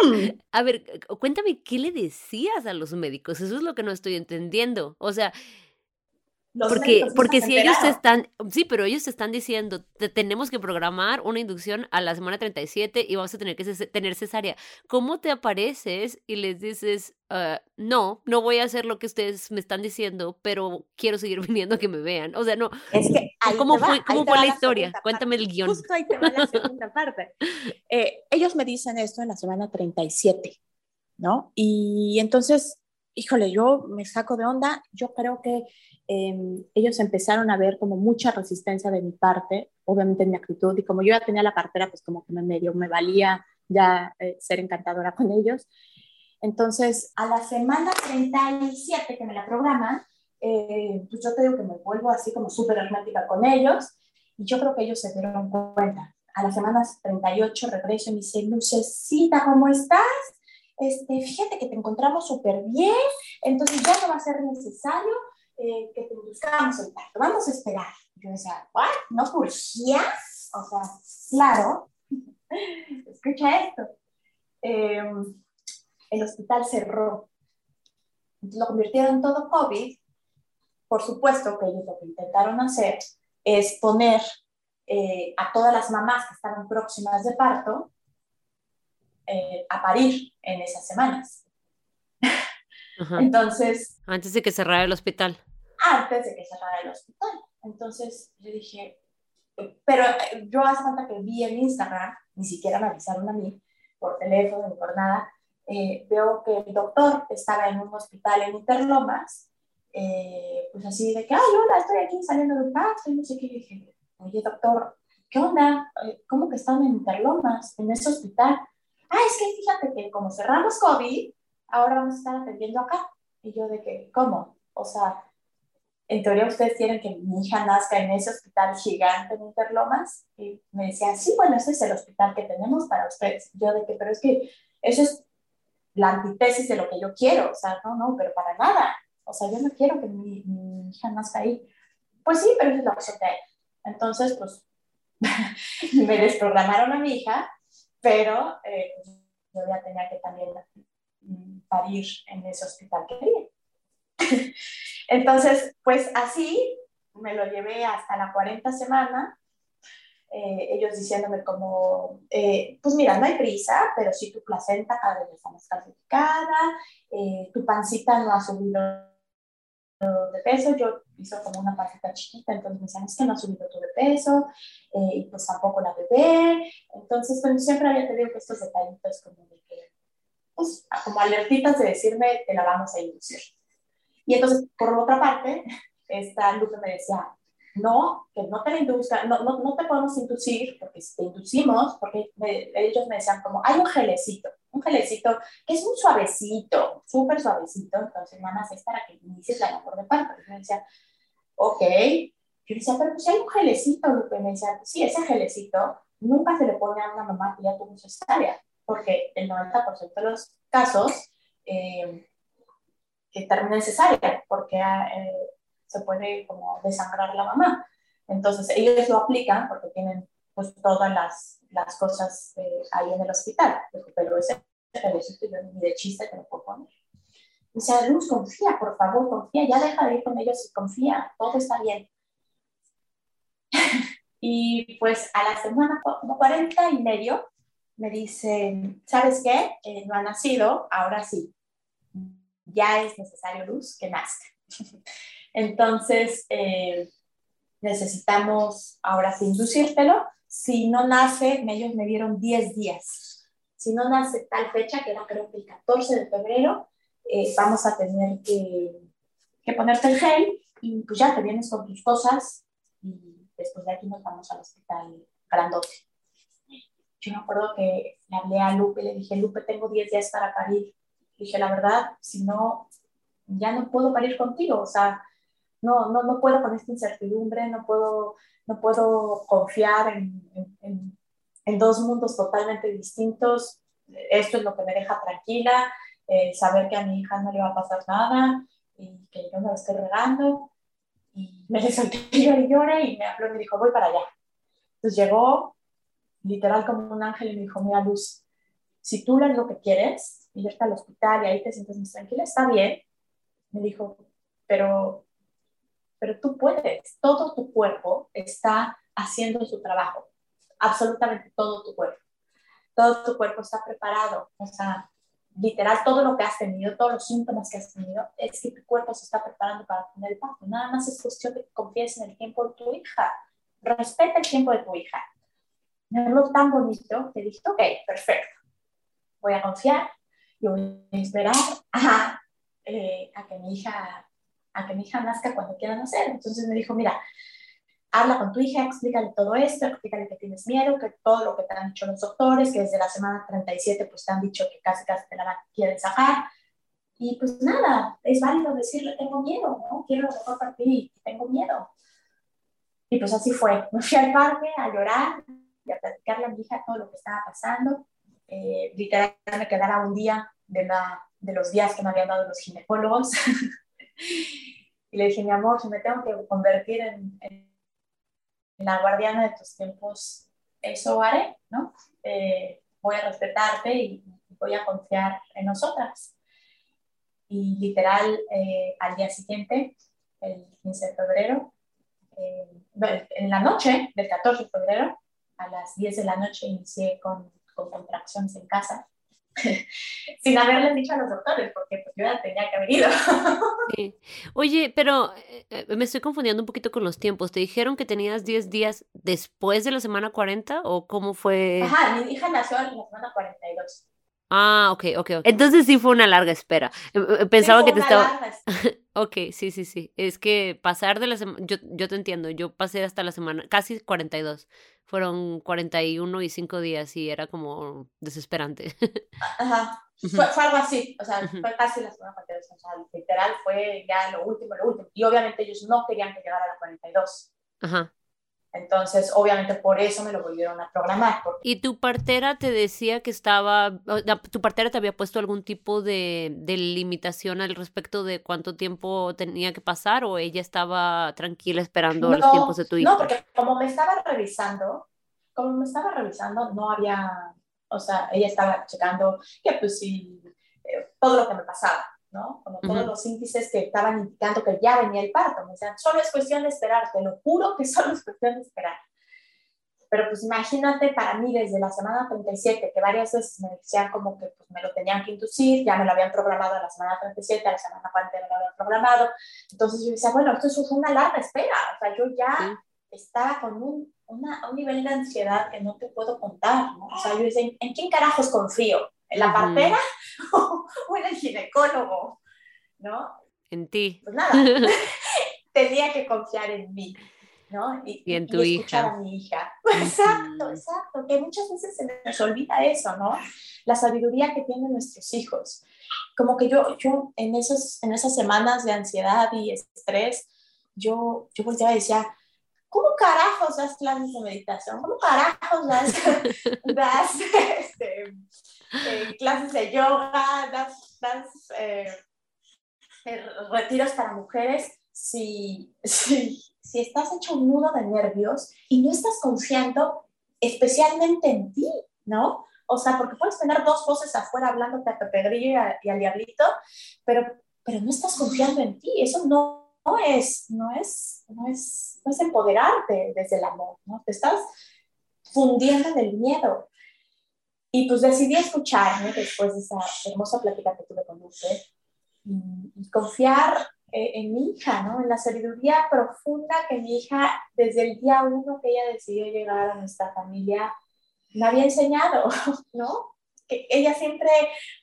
a ver, cuéntame, ¿qué le decías a los médicos? Eso es lo que no estoy entendiendo. O sea, porque, porque si ellos están, sí, pero ellos te están diciendo, te tenemos que programar una inducción a la semana 37 y vamos a tener que tener cesárea. ¿Cómo te apareces y les dices, ah, no, no voy a hacer lo que ustedes me están diciendo, pero quiero seguir [LAUGHS] viniendo a que me vean? O sea, no. Es que ¿Cómo fue, cómo fue la, historia? Cuéntame el guion. Justo ahí te va la segunda [LAUGHS] parte. Eh, ellos me dicen esto en la semana 37, ¿no? Y entonces, híjole, yo me saco de onda. Yo creo que Em, ellos empezaron a ver como mucha resistencia de mi parte, obviamente en mi actitud, y como yo ya tenía la cartera, pues como que me medio me valía ya eh, ser encantadora con ellos. Entonces, a la semana 37 que me la programan, eh, pues yo te digo que me vuelvo así como súper hermética con ellos, y yo creo que ellos se dieron cuenta. A las semanas 38 regreso y me dice, Lucecita, ¿cómo estás? Este, fíjate que te encontramos súper bien, entonces ya no va a ser necesario eh, que te buscamos el parto, vamos a esperar. Yo decía, ¿what? ¿No urgía? O sea, claro, [LAUGHS] escucha esto. Em, el hospital cerró. Lo convirtieron todo COVID. Por supuesto que ellos lo que intentaron hacer es poner eh, a todas las mamás que estaban próximas de parto eh, a parir en esas semanas. Entonces... Antes de que cerrara el hospital antes de que cerrara el hospital. Entonces yo dije, pero eh, yo hace falta que vi en Instagram, ni siquiera me avisaron a mí, por teléfono ni por nada, eh, veo que el doctor estaba en un hospital en Interlomas, eh, pues así de que, ay, hola, estoy aquí saliendo de un parto y no sé qué. dije, oye doctor, ¿qué onda? Eh, ¿Cómo que están en Interlomas, en ese hospital? Ah, es que fíjate que como cerramos COVID, ahora vamos a estar atendiendo acá. Y yo de que, ¿cómo? O sea, en teoría ustedes quieren que mi hija nazca en ese hospital gigante en Interlomas. Y me decía, sí, bueno, ese es el hospital que tenemos para ustedes. Yo de que, pero es que eso es la antítesis de lo que yo quiero. O sea, no, no, pero para nada. O sea, yo no quiero que mi, mi hija nazca ahí. Pues sí, pero es lo que hay. Entonces, pues, [LAUGHS] me desprogramaron a mi hija, pero eh, yo ya tenía que también mm, parir en ese hospital que quería. [LAUGHS] Entonces, pues así me lo llevé hasta la 40 semana, eh, ellos diciéndome como, eh, pues mira, no hay prisa, pero sí tu placenta cada vez está más calcificada, tu pancita no ha subido de peso, yo hizo como una pancita chiquita, entonces me decían, es que no ha subido tu de peso, eh, y pues tampoco la bebé, entonces pues siempre había tenido estos detallitos como de que, pues como alertitas de decirme, te la vamos a inducir. Y entonces, por otra parte, esta Lupe me decía, no, que no te la induzca, no, no, no, te podemos inducir, porque si te inducimos, porque ellos me decían como, hay un gelecito, un gelecito que es muy suavecito, súper suavecito, entonces nada más es para que inicies la labor de parto. Y me decía, ok. Yo decía, pero pues hay un gelecito, Lupe. Me decía, sí, ese gelecito nunca se le pone a una mamá que ya tuvo cesárea, porque el 90% de los casos eh, que terminan cesárea, porque eh, se puede como desangrar la mamá. Entonces ellos lo aplican porque tienen pues todas las, las cosas eh, ahí en el hospital. Pero ese yo ni de chiste te lo puedo poner. Dice, Luz, confía, por favor, confía, ya deja de ir con ellos y confía, todo está bien. [LAUGHS] y pues a la semana como 40 y medio me dicen, ¿sabes qué? Eh, no ha nacido, ahora sí, ya es necesario luz que nazca. [LAUGHS] Entonces, eh, necesitamos ahora sí inducírtelo. Si no nace, ellos me dieron 10 días. Si no nace tal fecha, que era creo que el 14 de febrero, eh, vamos a tener que, que, ponerte el gel y pues ya te vienes con tus cosas y después de aquí nos vamos al hospital grandote. Yo me acuerdo que le hablé a Lupe, le dije, Lupe, tengo 10 días para parir. dije, la verdad, si no, ya no puedo parir contigo, o sea, no, no, no puedo con esta incertidumbre, no puedo, no puedo confiar en, en, en dos mundos totalmente distintos. Esto es lo que me deja tranquila eh, saber que a mi hija no le va a pasar nada y que yo no la estoy regando. Y me le solté y llore y me habló y me dijo, voy para allá. Entonces llegó literal como un ángel y me dijo, mira Luz, si tú lees lo que quieres y irte al hospital y ahí te sientes más tranquila, está bien. Me dijo, pero, pero tú puedes, todo tu cuerpo está haciendo su trabajo, absolutamente todo tu cuerpo. Todo tu cuerpo está preparado, o sea, literal todo lo que has tenido, todos los síntomas que has tenido, es que tu cuerpo se está preparando para tener el parto. Nada más es cuestión de que confíes en el tiempo de tu hija. Respeta el tiempo de tu hija. Habló tan bonito que dije, ok, perfecto. Voy a confiar y voy a esperar a, eh, a, que mi hija, a que mi hija nazca cuando quiera nacer. Entonces me dijo, mira, habla con tu hija, explícale todo esto, explícale que tienes miedo, que todo lo que te han dicho los doctores, que desde la semana 37 pues te han dicho que casi casi te la quieren sacar. Y pues nada, es válido decirle tengo miedo, ¿no? Quiero lo mejor para ti tengo miedo. Y pues así fue. Me fui al parque a llorar y a platicarle a mi hija todo lo que estaba pasando. Eh, literal me quedara un día de, la, de los días que me habían dado los ginecólogos. [LAUGHS] y le dije, mi amor, si me tengo que convertir en la guardiana de tus tiempos, eso haré, ¿no? Eh, voy a respetarte y voy a confiar en nosotras. Y literal, eh, al día siguiente, el 15 de febrero, eh, en la noche del 14 de febrero, a las 10 de la noche inicié con, con contracciones en casa [LAUGHS] sin haberles dicho a los doctores, porque pues yo ya tenía que haber ido. [LAUGHS] Oye, pero eh, me estoy confundiendo un poquito con los tiempos. ¿Te dijeron que tenías 10 días después de la semana 40 o cómo fue? Ajá, mi hija nació en la semana 42. Ah, ok, ok. Entonces sí fue una larga espera. Eh, eh, pensaba que te estaba... [LAUGHS] ok, sí, sí, sí. Es que pasar de la semana... Yo, yo te entiendo, yo pasé hasta la semana, casi 42. Fueron 41 y 5 días y era como desesperante. [LAUGHS] Ajá. Fue, fue, algo así, o sea, fue casi la semana 42. O sea, literal fue ya lo último, lo último. Y obviamente ellos no querían que llegara a la 42. Ajá. Entonces, obviamente por eso me lo volvieron a programar. ¿Y tu partera te decía que estaba, tu partera te había puesto algún tipo de, de, limitación al respecto de cuánto tiempo tenía que pasar o ella estaba tranquila esperando los tiempos de tu hijo? No, porque como me estaba revisando, como me estaba revisando, no había, o sea, ella estaba checando que pues sí, eh, todo lo que me pasaba. ¿No? Como todos los índices que estaban indicando que ya venía el parto. Me decían, solo es cuestión de esperar, te lo juro que [LAUGHS] solo es cuestión de esperar. Pero pues imagínate para mí desde la semana 37, que varias veces me decían como que pues, me lo tenían que inducir, ya me lo habían programado a la semana 37, a la semana 40 me lo habían programado. Entonces yo decía, bueno, esto es una larga espera. O sea, yo ya estaba con un, una, un nivel de ansiedad que no te puedo contar, ¿no? O sea, yo decía, ¿en, quién carajos confío? ¿En la partera [LAUGHS] o en el ginecólogo? ¿No? En ti. Pues nada, [LAUGHS] tenía que confiar en mí. ¿no? Y, en tu y escuchar hija. a mi hija. [LAUGHS] Exacto, exacto, que muchas veces se nos olvida eso, ¿no? La sabiduría que tienen nuestros hijos. Como que yo, yo en, esos, en esas semanas de ansiedad y estrés, yo, yo volteaba y decía, ¿cómo carajos das clases de meditación? ¿Cómo carajos das, das este, eh, clases de yoga, das, das eh, eh, retiros para mujeres, si, si, si estás hecho un nudo de nervios y no estás confiando especialmente en ti, ¿no? O sea, porque puedes tener dos voces afuera hablándote a Pepe Grillo y, al Diablito, pero, pero no estás confiando en ti. Eso no, no, es, no, es, no, es, no es empoderarte desde el amor, ¿no? Te estás fundiendo en el miedo. Y pues decidí escucharme después de esa hermosa plática que tuve con usted y, confiar eh, en mi hija, ¿no? En la sabiduría profunda que mi hija, desde el día uno que ella decidió llegar a nuestra familia, me había enseñado, [LAUGHS] ¿no? Que ella siempre,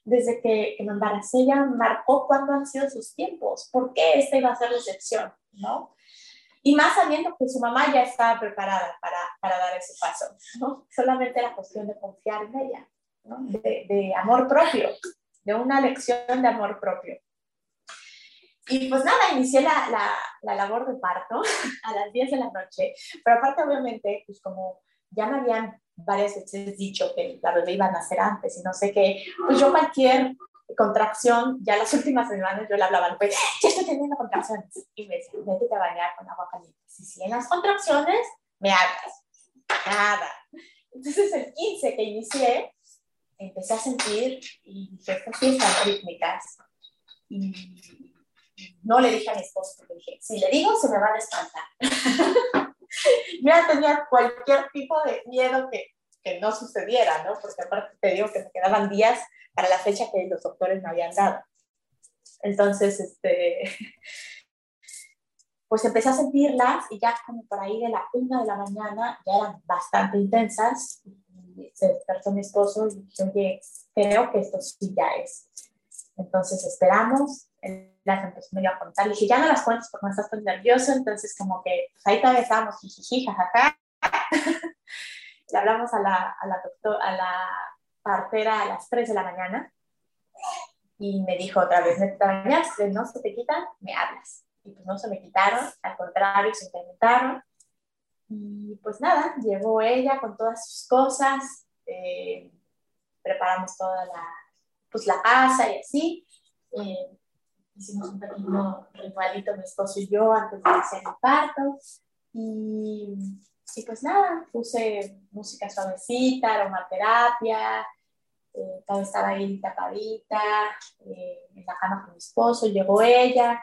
desde que, me embaracé, ella marcó cuándo han sido sus tiempos, por qué esta iba a ser la excepción, ¿no? Y más sabiendo que su mamá ya estaba preparada para, para dar ese paso, ¿no? Solamente era cuestión de confiar en ella, ¿no? de, de amor propio, de una lección de amor propio. Y pues nada, inicié la, la, la, labor de parto [LAUGHS] a las 10 de la noche, pero aparte obviamente, pues como ya me habían varias veces dicho que la bebé iba a nacer antes y no sé qué, pues yo cualquier contracción, ya las últimas semanas yo le hablaba al pues ya estoy teniendo contracciones, y me decía, vete a bañar con agua caliente. Si siguen las contracciones, me hablas. Nada. Entonces el 15 que inicié, empecé a sentir, y dije, estas están rítmicas. Y no le dije a mi esposo, porque dije, si le digo, se me van a espantar. [LAUGHS] Ya tenía cualquier tipo de miedo que, que no sucediera, ¿no? Porque aparte te digo que me quedaban días para la fecha que los doctores me habían dado. Entonces, este, [LAUGHS] pues empecé a sentirlas y ya como por ahí de la una de la mañana ya eran bastante intensas. Y se despertó mi esposo y dije, oye, creo que esto sí ya es. Entonces esperamos, las empezó medio a contar. Le dije, ya no las cuentes porque no estás tan nervioso. Entonces, como que pues, ahí todavía estábamos jijiji, jajaja. Le hablamos a la, a la, doctor, a la partera a las 3 de la mañana y me dijo otra vez, ¿me te bañaste? ¿No se te quitan? Me hablas. Y pues no se me quitaron, al contrario, se incrementaron. Y pues nada, llegó ella con todas sus cosas, eh, preparamos toda la, pues la casa y así. Eh, hicimos un pequeño ritualito mi esposo y yo antes de hacer el parto. Y, y pues nada, puse música suavecita, aromaterapia, eh, estaba ahí tapadita, eh, en la cama con mi esposo, llegó ella,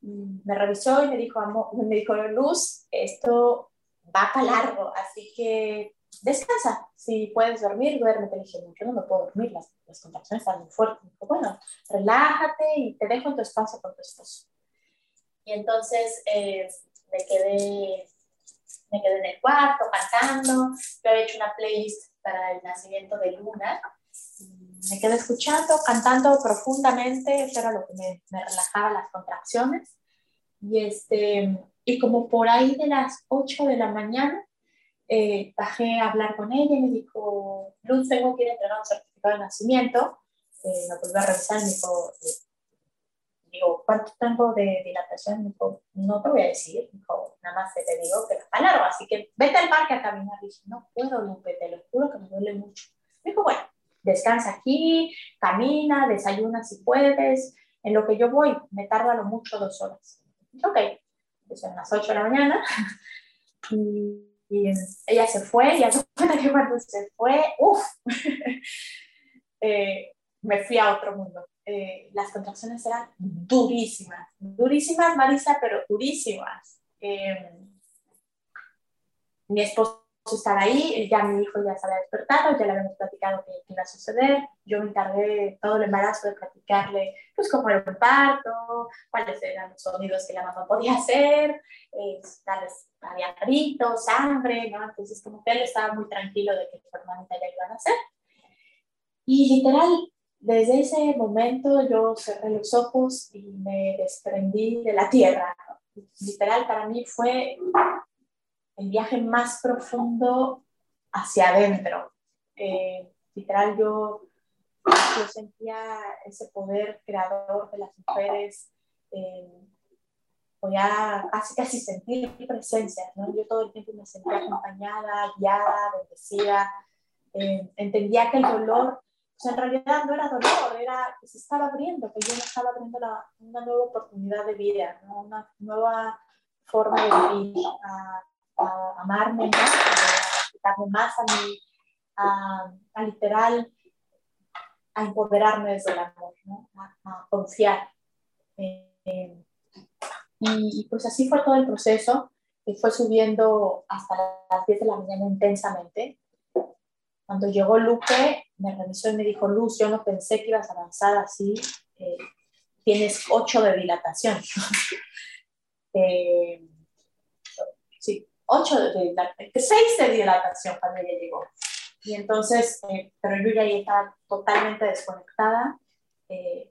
me revisó y me dijo, amor, [LAUGHS] me dijo, Luz, esto va para largo, así que descansa, si puedes dormir, duerme. Te dije, yo no me puedo dormir, las, las contracciones están muy fuertes. Me dijo, bueno, relájate y te dejo en tu espacio con tu esposo. Y entonces eh, me, quedé, me quedé en el cuarto cantando. Yo había hecho una playlist para el nacimiento de Luna. Me quedé escuchando, cantando profundamente, eso era lo que me, me relajaba las contracciones. Y, este, y como por ahí de las 8 de la mañana, eh, bajé a hablar con ella y me dijo, Luz, tengo que ir a entregar un certificado de nacimiento. Eh, me volvió a revisar y me dijo, digo, ¿cuánto tengo de dilatación? Dijo, no te voy a decir, dijo, nada más te digo que está largo, así que vete al parque a caminar. dije, no puedo, Lupe, te lo juro que me duele mucho. Dijo, bueno, descansa aquí, camina, desayuna si puedes. En lo que yo voy, me tarda lo mucho dos horas. Ok, pues son las 8 de la mañana [LAUGHS] y, ella se fue y hace [LAUGHS] cuenta que cuando se fue, uff, [LAUGHS] eh, me fui a otro mundo. Eh, las contracciones eran durísimas, durísimas, Marisa, pero durísimas. Eh, mi esposo estaba ahí, ya mi hijo ya se había despertado, ya le habíamos platicado que, iba a suceder. Yo me encargué todo el embarazo de platicarle, pues, cómo era el parto, cuáles eran los sonidos que la mamá podía hacer, eh, tal vez había gritos, sangre, ¿no? Entonces, como que él estaba muy tranquilo de que hermanita ya iban a hacer. Y literal, desde ese momento yo cerré los ojos y me desprendí de la tierra. Literal, para mí fue el viaje más profundo hacia adentro. Eh, literal, yo, yo, sentía ese poder creador de las mujeres. Eh, podía casi, casi sentir presencia, ¿no? Yo todo el tiempo me sentía acompañada, guiada, bendecida. Eh, entendía que el dolor o sea, en realidad no era dolor, era que se estaba abriendo, que yo me estaba abriendo una nueva oportunidad de vida, una nueva forma de vivir, a, amarme más, a darme más a mí, a, literal, a empoderarme desde el amor, ¿no? a, confiar. Eh, y, pues así fue todo el proceso, que fue subiendo hasta las 10 de la mañana intensamente. Cuando llegó Lupe, me revisó y me dijo, Luz, yo no pensé que ibas a avanzar así, eh, tienes 8 de dilatación. [LAUGHS] eh, sí, 8 de dilatación, 6 de dilatación cuando ella llegó. Y entonces, eh, pero yo ya estaba totalmente desconectada, eh,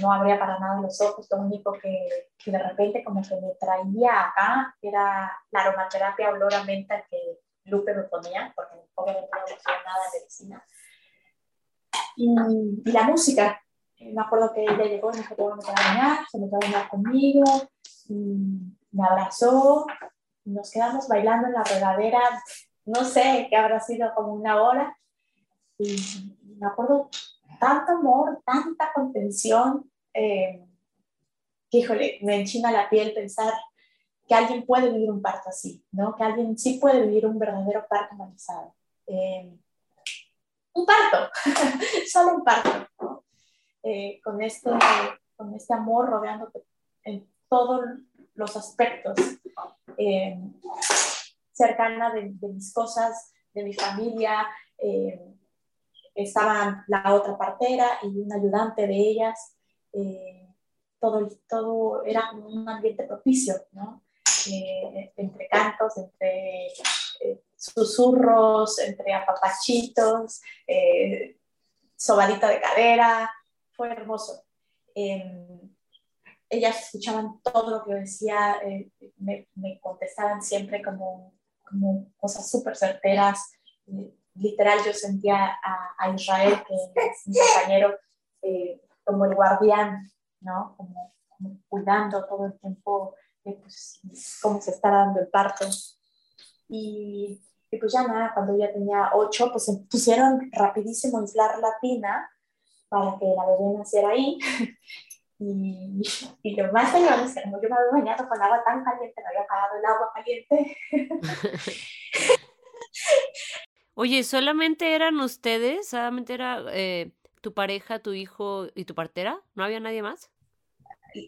no abría para nada los ojos, lo único que, que, de repente como que me traía acá era la aromaterapia olor a menta que Lupe me ponía, porque obviamente no hacía nada de medicina. Y, la música, me acuerdo que ella llegó y me a bañar, se me a bañar conmigo, me abrazó, nos quedamos bailando en la regadera, no sé, que habrá sido como una hora, y me acuerdo tanto amor, tanta contención, eh, que híjole, me enchina la piel pensar que alguien puede vivir un parto así, ¿no? Que alguien sí puede vivir un verdadero parto humanizado. Eh, un parto, [LAUGHS] solo un parto, eh, con, este, con este amor rodeándote en todos los aspectos, eh, cercana de, mis cosas, de mi familia, estaba la otra partera y un ayudante de ellas, todo, todo era un ambiente propicio, ¿no? Eh, entre cantos, entre eh, susurros, entre apapachitos, eh, sobadita de cadera, fue hermoso. Em, ellas escuchaban todo lo que yo decía, me, contestaban siempre como, como cosas súper certeras. literal, yo sentía a, Israel, que es mi compañero, como el guardián, ¿no? como cuidando todo el tiempo pues, cómo se está dando el parto. Y, y, pues ya nada, cuando ella tenía ocho, pues se pusieron rapidísimo a inflar la tina para que la bebé naciera ahí. [LAUGHS] Y, y, lo más peor es que como yo me había bañado con agua tan caliente, me había apagado el agua caliente. [LAUGHS] Oye, ¿solamente eran ustedes? ¿Solamente era eh, tu pareja, tu hijo y tu partera? ¿No había nadie más?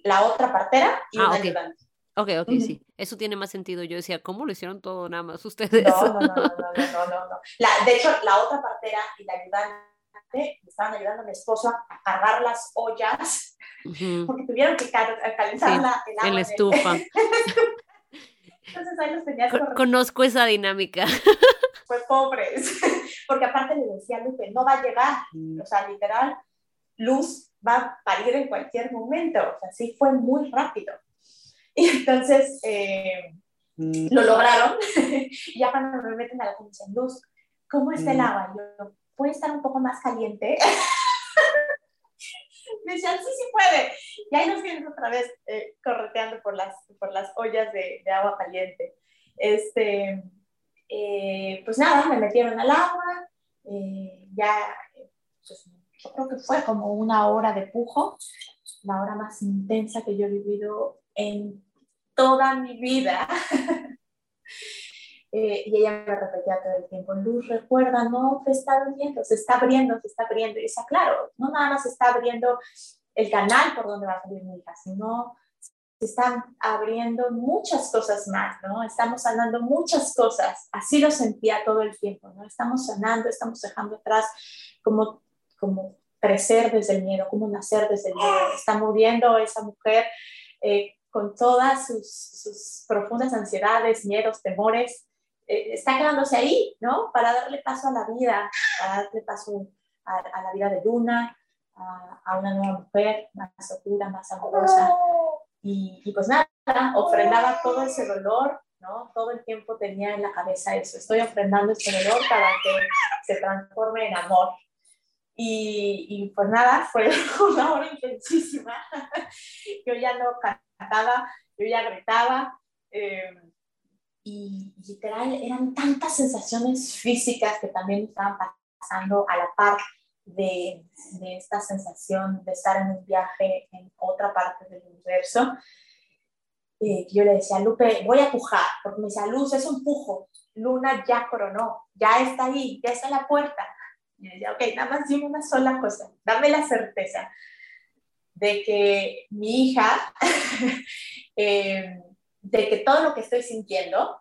La otra partera y ah, un ayudante. Ok, ok, sí. Eso tiene más sentido. Yo decía, ¿cómo lo hicieron todo nada más ustedes? No, no, no, no, no, no, no. La, de hecho, la otra partera y la ayudante estaban ayudando a mi esposo a cargar las ollas porque tuvieron que calentar la, el agua. [LAUGHS] En la estufa. Entonces ahí los tenías Conozco esa dinámica. [LAUGHS] Pues pobres. [LAUGHS] porque aparte le decía a Lupe, no va a llegar, o sea, literal, Luz va a parir en cualquier momento, o sea, sí fue muy rápido. Y entonces eh, lo lograron, y [LAUGHS] ya cuando me meten a la comisión, Luz, ¿cómo está el agua? Yo, ¿puede estar un poco más caliente? [LAUGHS] me decían, sí, sí puede. Y ahí nos vienen otra vez eh, correteando por las, por las ollas de, de agua caliente. Este, eh, pues nada, me metieron al agua, eh, ya, pues, yo creo que fue como una hora de pujo, la hora más intensa que yo he vivido en toda mi vida. [LAUGHS] Eh, y ella me repetía todo el tiempo, Luz, recuerda, no te está abriendo, se está abriendo, se está abriendo. Y decía, claro, no nada más se está abriendo el canal por donde va a salir mi hija, sino se están abriendo muchas cosas más, ¿no? Estamos sanando muchas cosas, así lo sentía todo el tiempo, ¿no? Estamos sanando, estamos dejando atrás como, como crecer desde el miedo, como nacer desde el miedo. Está muriendo esa mujer eh, con todas sus, sus, profundas ansiedades, miedos, temores, eh, está quedándose ahí, ¿no? Para darle paso a la vida, para darle paso a, a la vida de Luna, a, a, una nueva mujer más oscura, más amorosa. Y, y, pues nada, ofrendaba todo ese dolor, ¿no? Todo el tiempo tenía en la cabeza eso, estoy ofrendando ese dolor para que se transforme en amor. Y, y pues nada, fue [LAUGHS] una hora intensísima. [LAUGHS] Yo ya no cantaba, yo ya gritaba. Eh, y literal eran tantas sensaciones físicas que también estaban pasando a la par de, de, esta sensación de estar en un viaje en otra parte del universo. Eh, yo le decía a Lupe, voy a pujar, porque me decía, Luz, es un pujo, Luna ya coronó, ya está ahí, ya está en la puerta. Y decía, ok, nada más dime una sola cosa, dame la certeza de que mi hija [LAUGHS] eh, de que todo lo que estoy sintiendo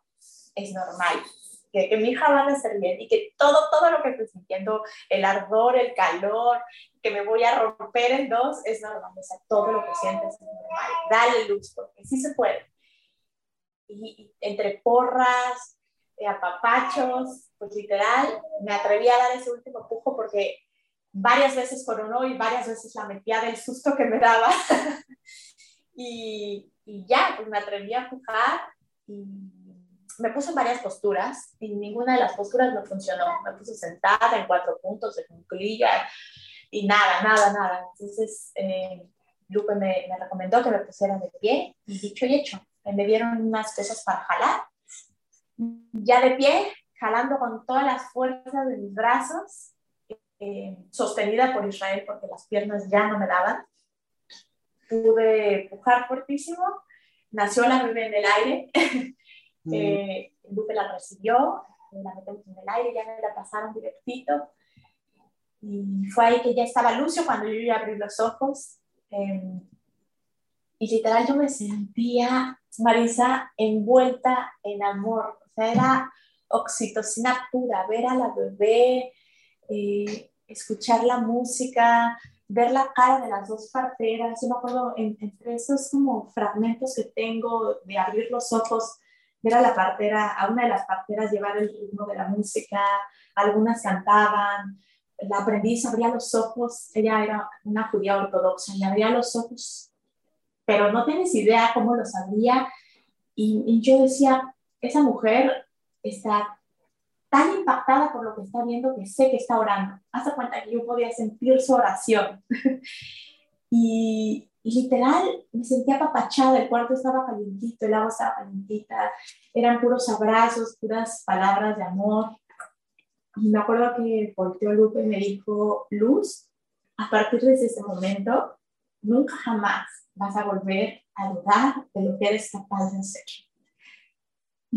es normal, que, que, mi hija va a nacer bien y que todo, todo lo que estoy sintiendo, el ardor, el calor, que me voy a romper en dos, es normal. O sea, todo lo que sientes es normal. Dale luz, porque sí se puede. Y, entre porras, apapachos, pues literal, me atreví a dar ese último empujo porque varias veces coronó y varias veces la metía del susto que me daba. [LAUGHS] y, y ya, pues me atreví a empujar y me puse en varias posturas y ninguna de las posturas me funcionó. Me puse sentada en cuatro puntos de cunclilla y nada, nada, nada. Entonces, eh, Lupe me, me, recomendó que me pusiera de pie y dicho y hecho, me dieron unas cosas para jalar. Ya de pie, jalando con todas las fuerzas de mis brazos, eh, sostenida por Israel porque las piernas ya no me daban. Pude empujar fuertísimo, nació la bebé en el aire, mm. eh, Lupe la recibió, la metemos en el aire, ya me la pasaron directito, y fue ahí que ya estaba Lucio cuando yo ya abrí los ojos, eh, y literal yo me sentía, Marisa, envuelta en amor, era oxitocina pura, ver a la bebé, eh, escuchar la música, ver la cara de las dos parteras. Yo me acuerdo entre esos como fragmentos que tengo de abrir los ojos, ver a la partera, a una de las parteras llevar el ritmo de la música, algunas cantaban, la aprendiz abría los ojos, ella era una judía ortodoxa y abría los ojos, pero no tienes idea cómo los abría. Y, y yo decía, esa mujer está tan impactada por lo que está viendo que sé que está orando. Hace cuenta que yo podía sentir su oración. [LAUGHS] y, y, literal me sentía apapachada, el cuarto estaba calientito, el agua estaba calientita, eran puros abrazos, puras palabras de amor. Y me acuerdo que volteó Lupe y me dijo, Luz, a partir de ese momento, nunca jamás vas a volver a dudar de lo que eres capaz de hacer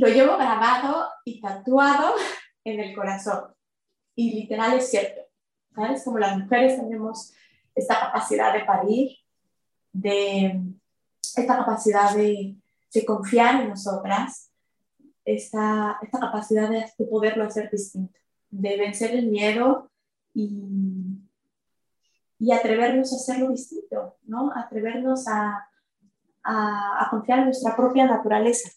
lo llevo grabado y tatuado en el corazón. Y literal es cierto, ¿sabes? Como las mujeres tenemos esta capacidad de parir, de esta capacidad de, de confiar en nosotras, esta, esta capacidad de, de, poderlo hacer distinto, de vencer el miedo y, y atrevernos a hacerlo distinto, ¿no? Atrevernos a, a, a confiar en nuestra propia naturaleza.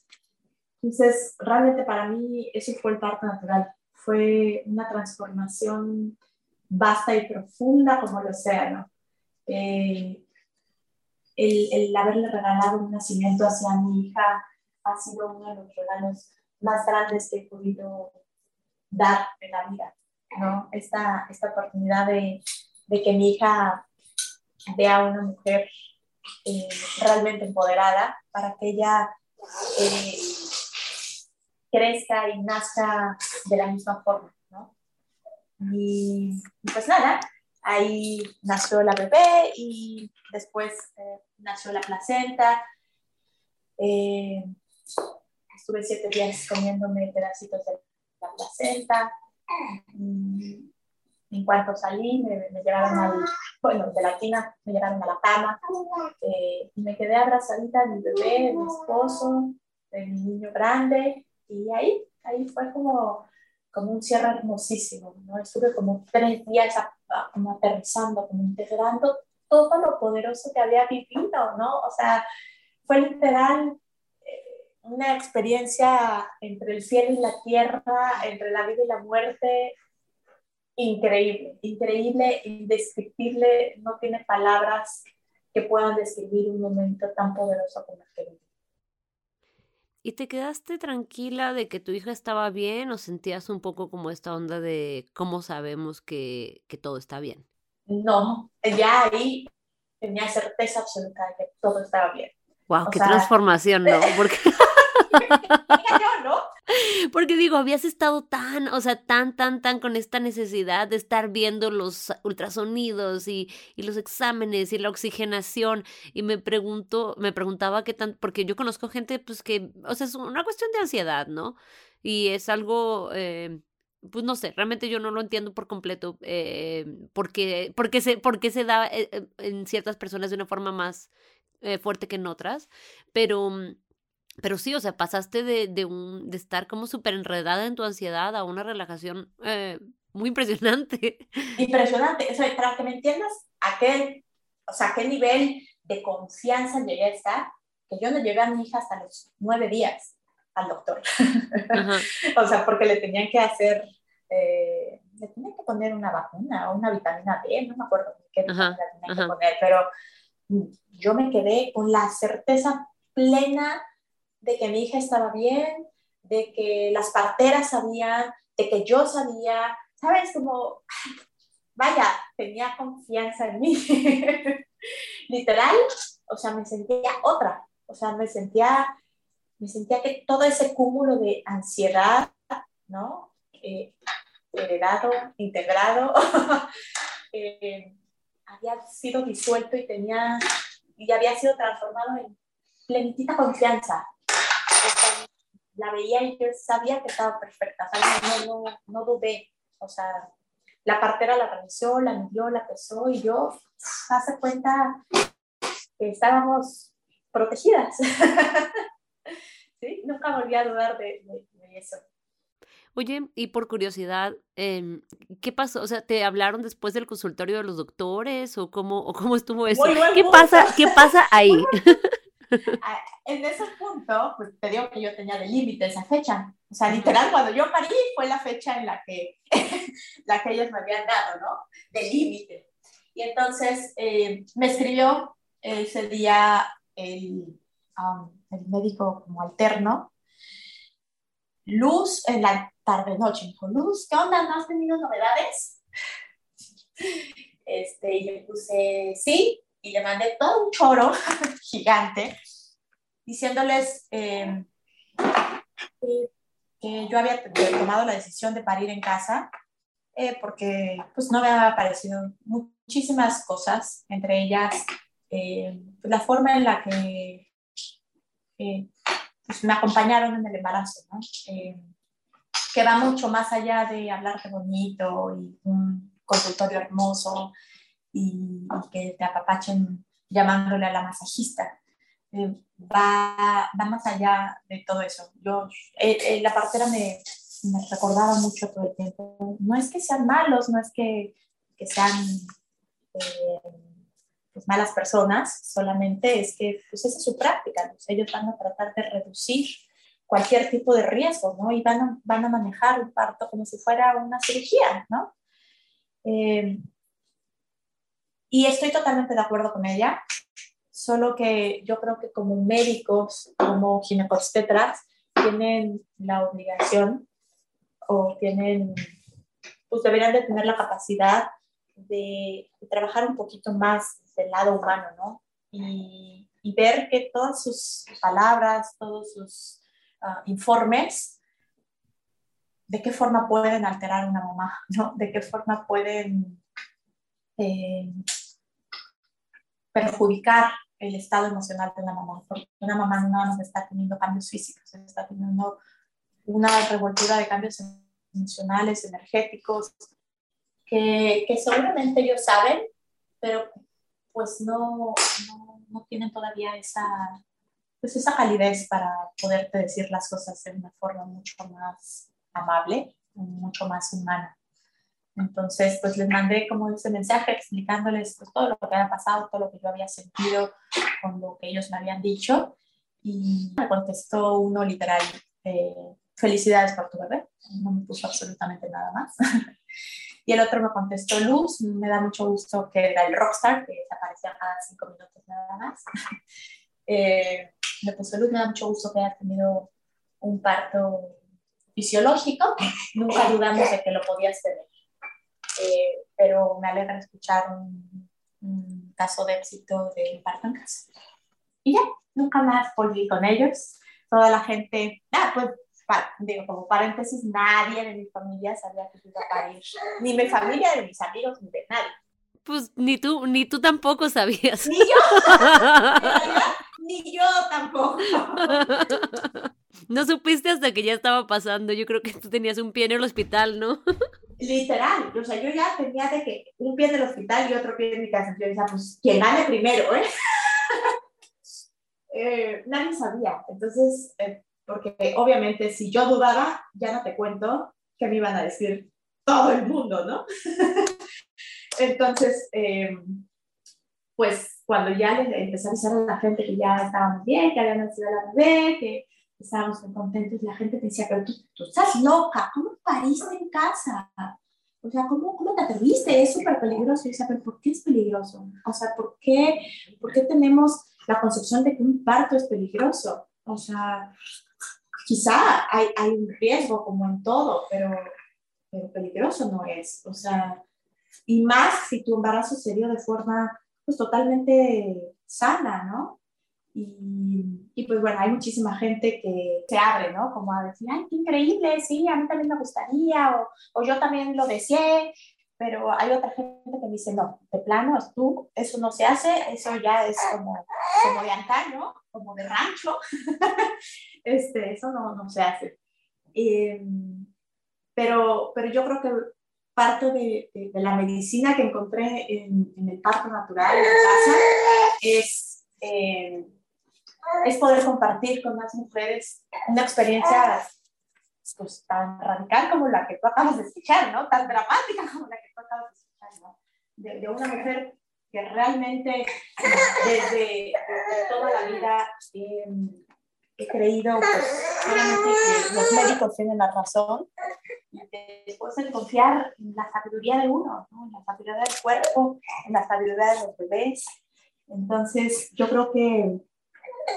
Entonces, realmente para mí eso fue el parto natural. fue una transformación vasta y profunda como el océano. Eh, el, el, haberle regalado un nacimiento hacia mi hija ha sido uno de los regalos más grandes que he podido dar en la vida, ¿no? Esta, esta oportunidad de, de que mi hija vea a una mujer eh, realmente empoderada para que ella eh, crezca y nazca de la misma forma, ¿no? Y, pues nada, ahí nació la bebé y después eh, nació la placenta. estuve siete días comiéndome pedacitos de la placenta. Y en cuanto salí, me, me llevaron al, bueno, de la tina me llevaron a la cama eh, y me quedé abrazadita de mi bebé, de mi esposo, de mi niño grande y ahí, ahí fue como, como un cierre hermosísimo, ¿no? Estuve como tres días como aterrizando, como integrando todo lo poderoso que había vivido, ¿no? O sea, fue literal eh, una experiencia entre el cielo y la tierra, entre la vida y la muerte, increíble, increíble, indescriptible, no tiene palabras que puedan describir un momento tan poderoso como el que viví. ¿Y te quedaste tranquila de que tu hija estaba bien o sentías un poco como esta onda de cómo sabemos que, que todo está bien? No, ya ahí tenía certeza absoluta de que todo estaba bien. Wow, qué transformación, ¿no? [LAUGHS] Porque Porque digo, habías estado tan, o sea, tan, tan, tan con esta necesidad de estar viendo los ultrasonidos y, y los exámenes y la oxigenación. Y me pregunto, me preguntaba qué tan, porque yo conozco gente, pues que, o sea, es una cuestión de ansiedad, ¿no? Y es algo, eh, pues no sé, realmente yo no lo entiendo por completo, eh, porque, porque, se, porque se da eh, en ciertas personas de una forma más fuerte que en otras, pero mm, pero sí, o sea, pasaste de, de, un, de estar como súper enredada en tu ansiedad a una relajación eh, muy impresionante. [LAUGHS] Impresionante. O sea, para que me entiendas, a qué, o sea, a qué nivel de confianza llegué a estar, que yo no llevé a mi hija hasta los nueve días al doctor. [LAUGHS] o sea, porque le tenían que hacer, eh, le tenían que poner una vacuna o una vitamina D, no me acuerdo qué vitamina tenían que poner, pero yo me quedé con la certeza plena de que mi hija estaba bien, de que las parteras sabían, de que yo sabía, ¿sabes? Como, [SIGHS] vaya, tenía confianza en mí. [LAUGHS] Literal, o sea, me sentía otra, o sea, me sentía, me sentía que todo ese cúmulo de ansiedad, ¿no? Eh, heredado, integrado, [LAUGHS] eh, había sido disuelto y tenía, y había sido transformado en plenitita confianza, la veía y yo sabía que estaba perfecta, No, no, no, dudé, o sea, la partera la revisó, la midió, la pesó y yo, hace cuenta que estábamos protegidas. [LAUGHS] ¿Sí? Nunca volví a dudar de, eso. Oye, y por curiosidad, em, ¿qué pasó? O sea, ¿te hablaron después del consultorio de los doctores o cómo, o cómo estuvo eso? ¿Qué pasa, ¿Qué pasa ahí? Ah, en ese punto, pues te digo que yo tenía de límite esa fecha. O sea, literal, cuando yo parí fue la fecha en la que, [LAUGHS] la que ellos me habían dado, ¿no? De límite. Y entonces eh, me escribió ese día el, um, el médico como alterno, Luz, en la tarde-noche, me dijo, Luz, ¿qué onda? ¿No has tenido novedades? [LAUGHS] Este, y yo puse, sí, y le mandé todo un choro [LAUGHS] gigante diciéndoles eh, que, yo había tomado la decisión de parir en casa eh, porque pues no me había aparecido muchísimas cosas, entre ellas eh, pues, la forma en la que pues, me acompañaron en el embarazo, ¿no? que va mucho más allá de hablarte bonito y un consultorio hermoso y, que te apapachen llamándole a la masajista. Eh, va, va, más allá de todo eso. Yo, eh, eh, la partera me, me, recordaba mucho todo el tiempo. No es que sean malos, no es que, que sean pues, malas personas, solamente es que pues, esa es su práctica. ellos van a tratar de reducir cualquier tipo de riesgo, ¿no? Y van a, van a manejar un parto como si fuera una cirugía, ¿no? Y estoy totalmente de acuerdo con ella, solo que yo creo que como médicos, como ginecobstetras, tienen la obligación o tienen, pues deberían de tener la capacidad de, trabajar un poquito más del lado humano, ¿no? Y, ver que todas sus palabras, todos sus uh, informes, de qué forma pueden alterar una mamá, [LAUGHS] ¿no? De qué forma pueden eh, perjudicar el estado emocional de la mamá, porque una mamá no más está teniendo cambios físicos, está teniendo una revoltura de cambios emocionales, energéticos, que, que seguramente ellos saben, pero pues no, no, no, tienen todavía esa, pues esa calidez para poderte decir las cosas de una forma mucho más amable, mucho más humana. Entonces, pues les mandé como ese mensaje explicándoles pues, todo lo que había pasado, todo lo que yo había sentido con lo que ellos me habían dicho. Y me contestó uno literal, eh, felicidades por tu bebé. No me puso absolutamente nada más. [LAUGHS] y el otro me contestó, Luz, me da mucho gusto que era el rockstar, que desaparecía cada cinco minutos nada más. [LAUGHS] eh, me puso Luz, me da mucho gusto que hayas tenido un parto fisiológico. Nunca dudamos de que lo podías tener. Eh, pero me alegra escuchar un, un, caso de éxito de parto en casa. Y ya, nunca más volví con ellos. Toda la gente, ah, pues, digo, como paréntesis, nadie de mi familia sabía que iba a parir. Ni mi familia, ni mis amigos, ni de nadie. Pues ni tú, ni tú tampoco sabías. Ni yo. [LAUGHS] ni yo tampoco. No supiste hasta que ya estaba pasando. Yo creo que tú tenías un pie en el hospital, ¿no? Literal. O sea, yo ya tenía de que un pie en el hospital y otro pie en mi casa. Yo decía, pues, ¿quién gane primero, eh? [LAUGHS] eh nadie sabía. Entonces, eh, porque obviamente si yo dudaba, ya no te cuento que me iban a decir todo el mundo, ¿no? [LAUGHS] Entonces, eh, pues cuando ya empecé a avisar a la gente que ya estábamos bien, que había nacido la bebé, que estábamos muy contentos, la gente me decía, pero tú, tú estás loca, ¿cómo pariste en casa? O sea, ¿cómo, cómo te atreviste? Es súper peligroso. Y pero ¿por qué es peligroso? O sea, ¿por qué, ¿por qué tenemos la concepción de que un parto es peligroso? O sea, quizá hay, hay un riesgo como en todo, pero, pero peligroso no es. O sea, y más si tu embarazo se dio de forma pues totalmente sana, ¿no? Y, y, pues bueno, hay muchísima gente que se abre, ¿no? Como a decir, ay, qué increíble, sí, a mí también me gustaría, o, o yo también lo deseé, pero hay otra gente que me dice, no, de plano, tú, eso no se hace, eso ya es como, como de antaño, como de rancho, [LAUGHS] este, eso no, no se hace. Eh, pero, pero yo creo que parte de, de, de, la medicina que encontré en, en, el parto natural en casa es, eh, es poder compartir con más mujeres una experiencia pues, tan radical como la que tú acabas de escuchar, ¿no? Tan dramática como la que tú acabas de escuchar, ¿no? De, de una mujer que realmente desde, desde toda la vida eh, he creído pues, que los médicos tienen la razón después el confiar en la sabiduría de uno, ¿no? en la sabiduría del cuerpo, en la sabiduría de los bebés. Entonces, yo creo que,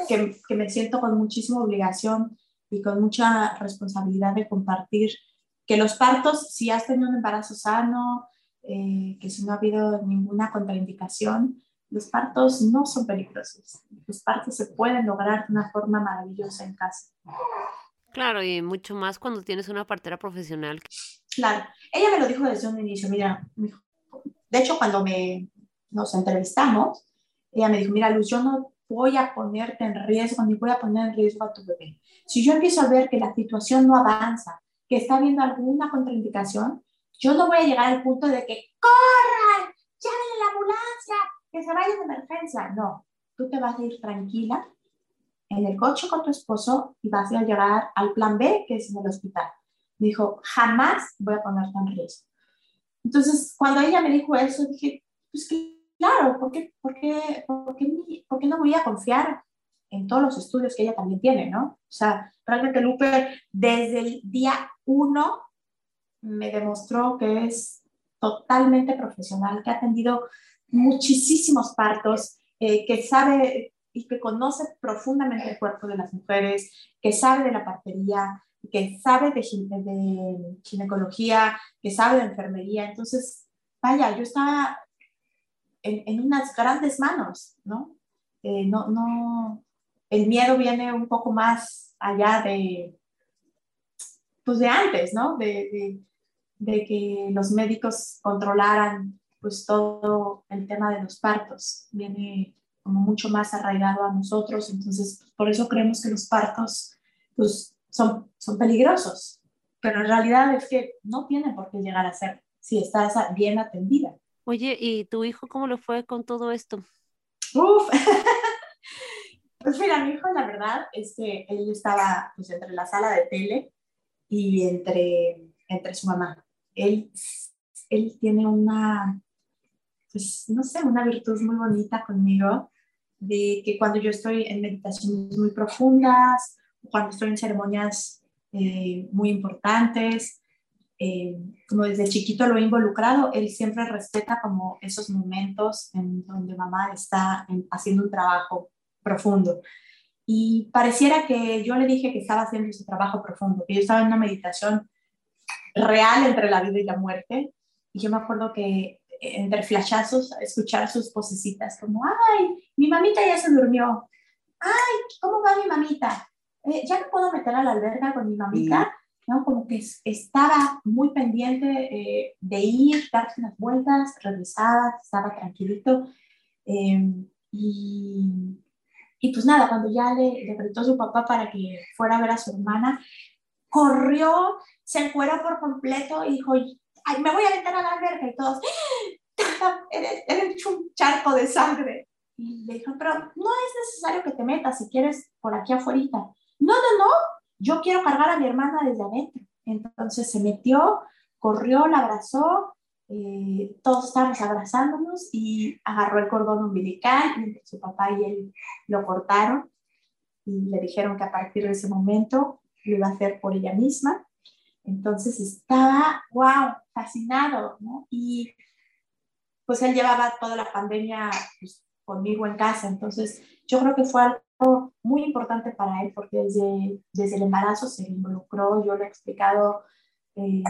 que, que, me siento con muchísima obligación y con mucha responsabilidad de compartir que los partos, si has tenido un embarazo sano, eh, que si no ha habido ninguna contraindicación, los partos no son peligrosos. Los partos se pueden lograr de una forma maravillosa en casa. Claro, y mucho más cuando tienes una partera profesional. Claro, ella me lo dijo desde un inicio, mira, de hecho cuando me, nos entrevistamos, ella me dijo, mira Luz, yo no voy a ponerte en riesgo ni voy a poner en riesgo a tu bebé. Si yo empiezo a ver que la situación no avanza, que está habiendo alguna contraindicación, yo no voy a llegar al punto de que corran, llamen a la ambulancia, que se vaya de emergencia. No, tú te vas a ir tranquila en el coche con tu esposo y vas a llegar al plan B, que es en el hospital. Dijo, jamás voy a ponerte en riesgo. Entonces, cuando ella me dijo eso, dije, pues claro, ¿por qué, por qué, por qué, por qué no voy a confiar en todos los estudios que ella también tiene, ¿no? O sea, realmente Lupe desde el día uno me demostró que es totalmente profesional, que ha atendido muchísimos partos, eh, que sabe y que conoce profundamente el cuerpo de las mujeres, que sabe de la partería, que sabe de, de ginecología, que sabe de enfermería. Entonces, vaya, yo estaba en, unas grandes manos, ¿no? Eh, no, no, el miedo viene un poco más allá de, pues de antes, ¿no? De, de, que los médicos controlaran pues todo el tema de los partos. Viene como mucho más arraigado a nosotros, entonces por eso creemos que los partos pues son, son peligrosos, pero en realidad es que no tienen por qué llegar a ser si estás bien atendida. Oye, ¿y tu hijo cómo le fue con todo esto? Uf, [LAUGHS] Pues mira, mi hijo, la verdad es que él estaba pues, entre la sala de tele y entre, entre su mamá. Él, él tiene una, pues no sé, una virtud muy bonita conmigo, de que cuando yo estoy en meditaciones muy profundas, cuando estoy en ceremonias eh, muy importantes, eh, como desde chiquito lo he involucrado, él siempre respeta como esos momentos en donde mamá está haciendo un trabajo profundo. Y pareciera que yo le dije que estaba haciendo ese trabajo profundo, que yo estaba en una meditación real entre la vida y la muerte. Y yo me acuerdo que entre flashazos, escuchar sus vocecitas como, ay, mi mamita ya se durmió. Ay, ¿cómo va mi mamita? Eh, ¿Ya no puedo meter a la alberga con mi mamita? ¿No? Como que estaba muy pendiente eh, de ir, darse unas vueltas, revisaba, estaba tranquilito. Eh, y y pues nada, cuando ya le, le gritó a su papá para que fuera a ver a su hermana, corrió, se encueró por completo y dijo, Ay, me voy a aventar a la alberca y todos, eres, eres un charco de sangre. Y le dijo, pero no es necesario que te metas si quieres por aquí afuera. No, no, no, yo quiero cargar a mi hermana desde adentro. Entonces se metió, corrió, la abrazó eh, todos estábamos abrazándonos y agarró el cordón umbilical y su papá y él lo cortaron y le dijeron que a partir de ese momento lo iba a hacer por ella misma. Entonces estaba, wow, fascinado. Y pues él llevaba toda la pandemia pues, conmigo en casa, entonces yo creo que fue algo muy importante para él porque desde, desde el embarazo se involucró, yo le he explicado eh,